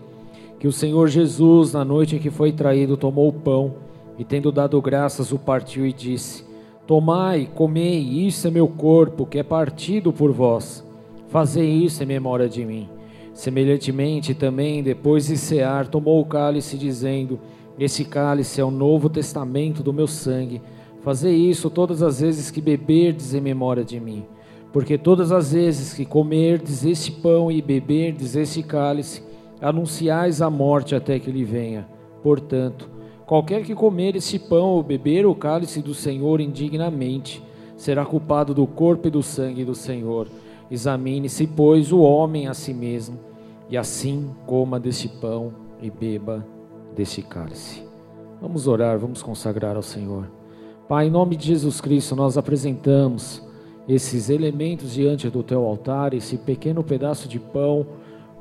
que o Senhor Jesus, na noite em que foi traído, tomou o pão e, tendo dado graças, o partiu e disse: Tomai, comei, isso é meu corpo, que é partido por vós. Fazei isso em memória de mim. Semelhantemente, também, depois de cear, tomou o cálice, dizendo: Esse cálice é o novo testamento do meu sangue. Fazei isso todas as vezes que beberdes em memória de mim. Porque todas as vezes que comerdes este pão e beberdes este cálice, anunciais a morte até que ele venha. Portanto, qualquer que comer este pão ou beber o cálice do Senhor indignamente, será culpado do corpo e do sangue do Senhor. Examine-se, pois, o homem a si mesmo, e assim coma deste pão e beba deste cálice. Vamos orar, vamos consagrar ao Senhor. Pai, em nome de Jesus Cristo, nós apresentamos esses elementos diante do teu altar, esse pequeno pedaço de pão,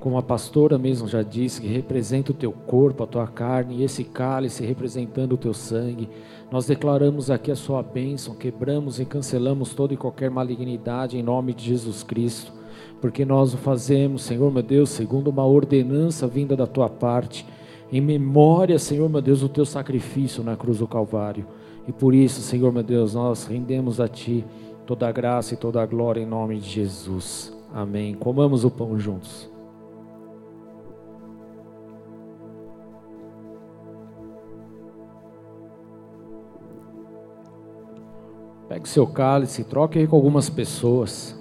como a pastora mesmo já disse, que representa o teu corpo, a tua carne, e esse cálice representando o teu sangue. Nós declaramos aqui a sua bênção, quebramos e cancelamos toda e qualquer malignidade em nome de Jesus Cristo, porque nós o fazemos, Senhor meu Deus, segundo uma ordenança vinda da tua parte, em memória, Senhor meu Deus, do teu sacrifício na cruz do Calvário. E por isso, Senhor meu Deus, nós rendemos a ti toda a graça e toda a glória em nome de Jesus. Amém. Comamos o pão juntos. Pegue seu cálice, troque com algumas pessoas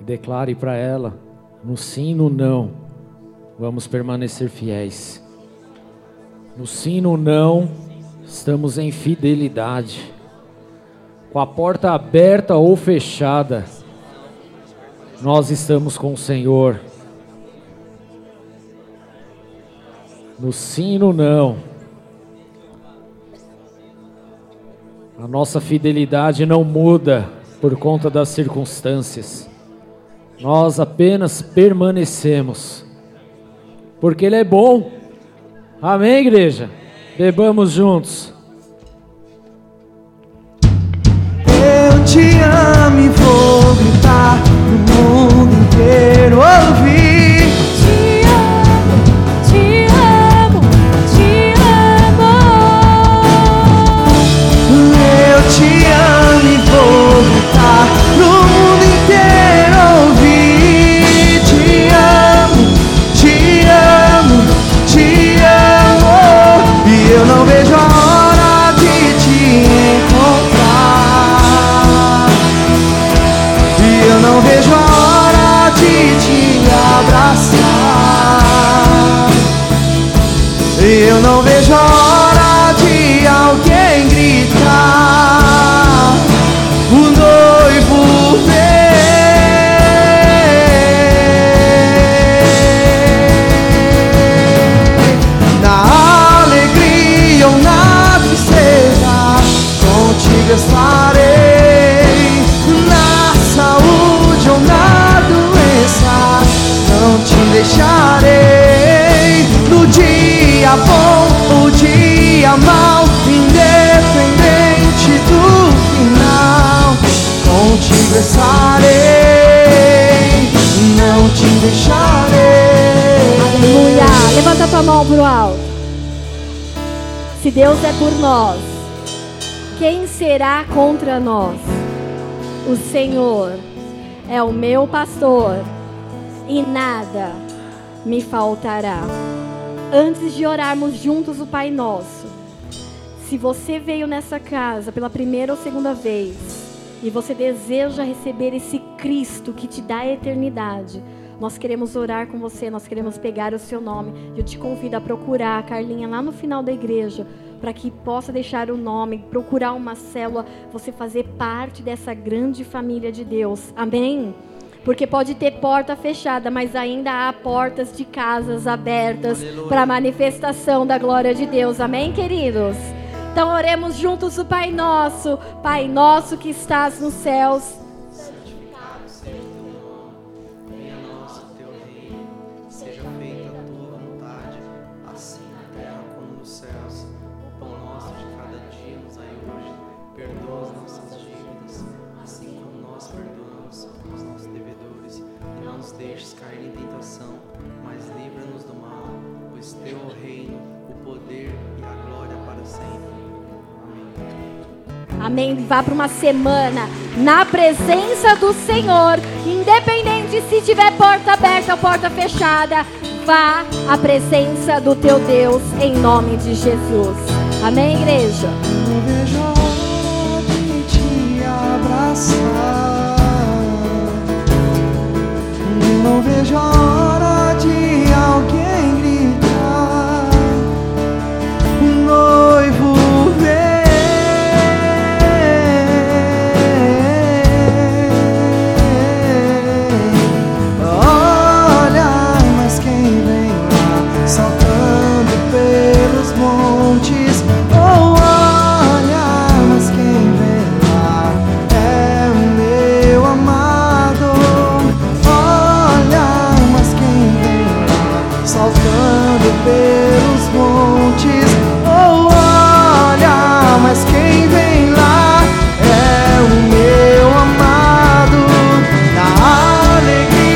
e declare para ela, no sim no não, vamos permanecer fiéis. No sim no não, estamos em fidelidade com a porta aberta ou fechada, nós estamos com o Senhor. No sim e no não. A nossa fidelidade não muda por conta das circunstâncias. Nós apenas permanecemos. Porque Ele é bom. Amém, igreja? Bebamos juntos. Te amo e vou gritar pro mundo inteiro ouvir. Contigo estarei. Na saúde ou na doença, não te deixarei. No dia bom, o dia mal, independente do expressarei, não te deixarei. Aleluia. Levanta tua mão pro alto. Se Deus é por nós, quem será contra nós? O Senhor é o meu pastor e nada me faltará. Antes de orarmos juntos o Pai Nosso, se você veio nessa casa pela primeira ou segunda vez e você deseja receber esse Cristo que te dá a eternidade, nós queremos orar com você, nós queremos pegar o seu nome. Eu te convido a procurar a Carlinha lá no final da igreja, para que possa deixar o nome, procurar uma célula, você fazer parte dessa grande família de Deus. Amém? Porque pode ter porta fechada, mas ainda há portas de casas abertas para a manifestação da glória de Deus. Amém, queridos? Então oremos juntos o Pai Nosso. Pai Nosso que estás nos céus. Nos deixes cair em tentação, mas livra-nos do mal, pois teu é o reino, o poder e a glória para sempre. Amém. Amém. Vá para uma semana na presença do Senhor, independente se tiver porta aberta ou porta fechada. Vá à presença do teu Deus em nome de Jesus. Amém, igreja. Não vejo a hora de te abraçar. Não vejo a hora de alguém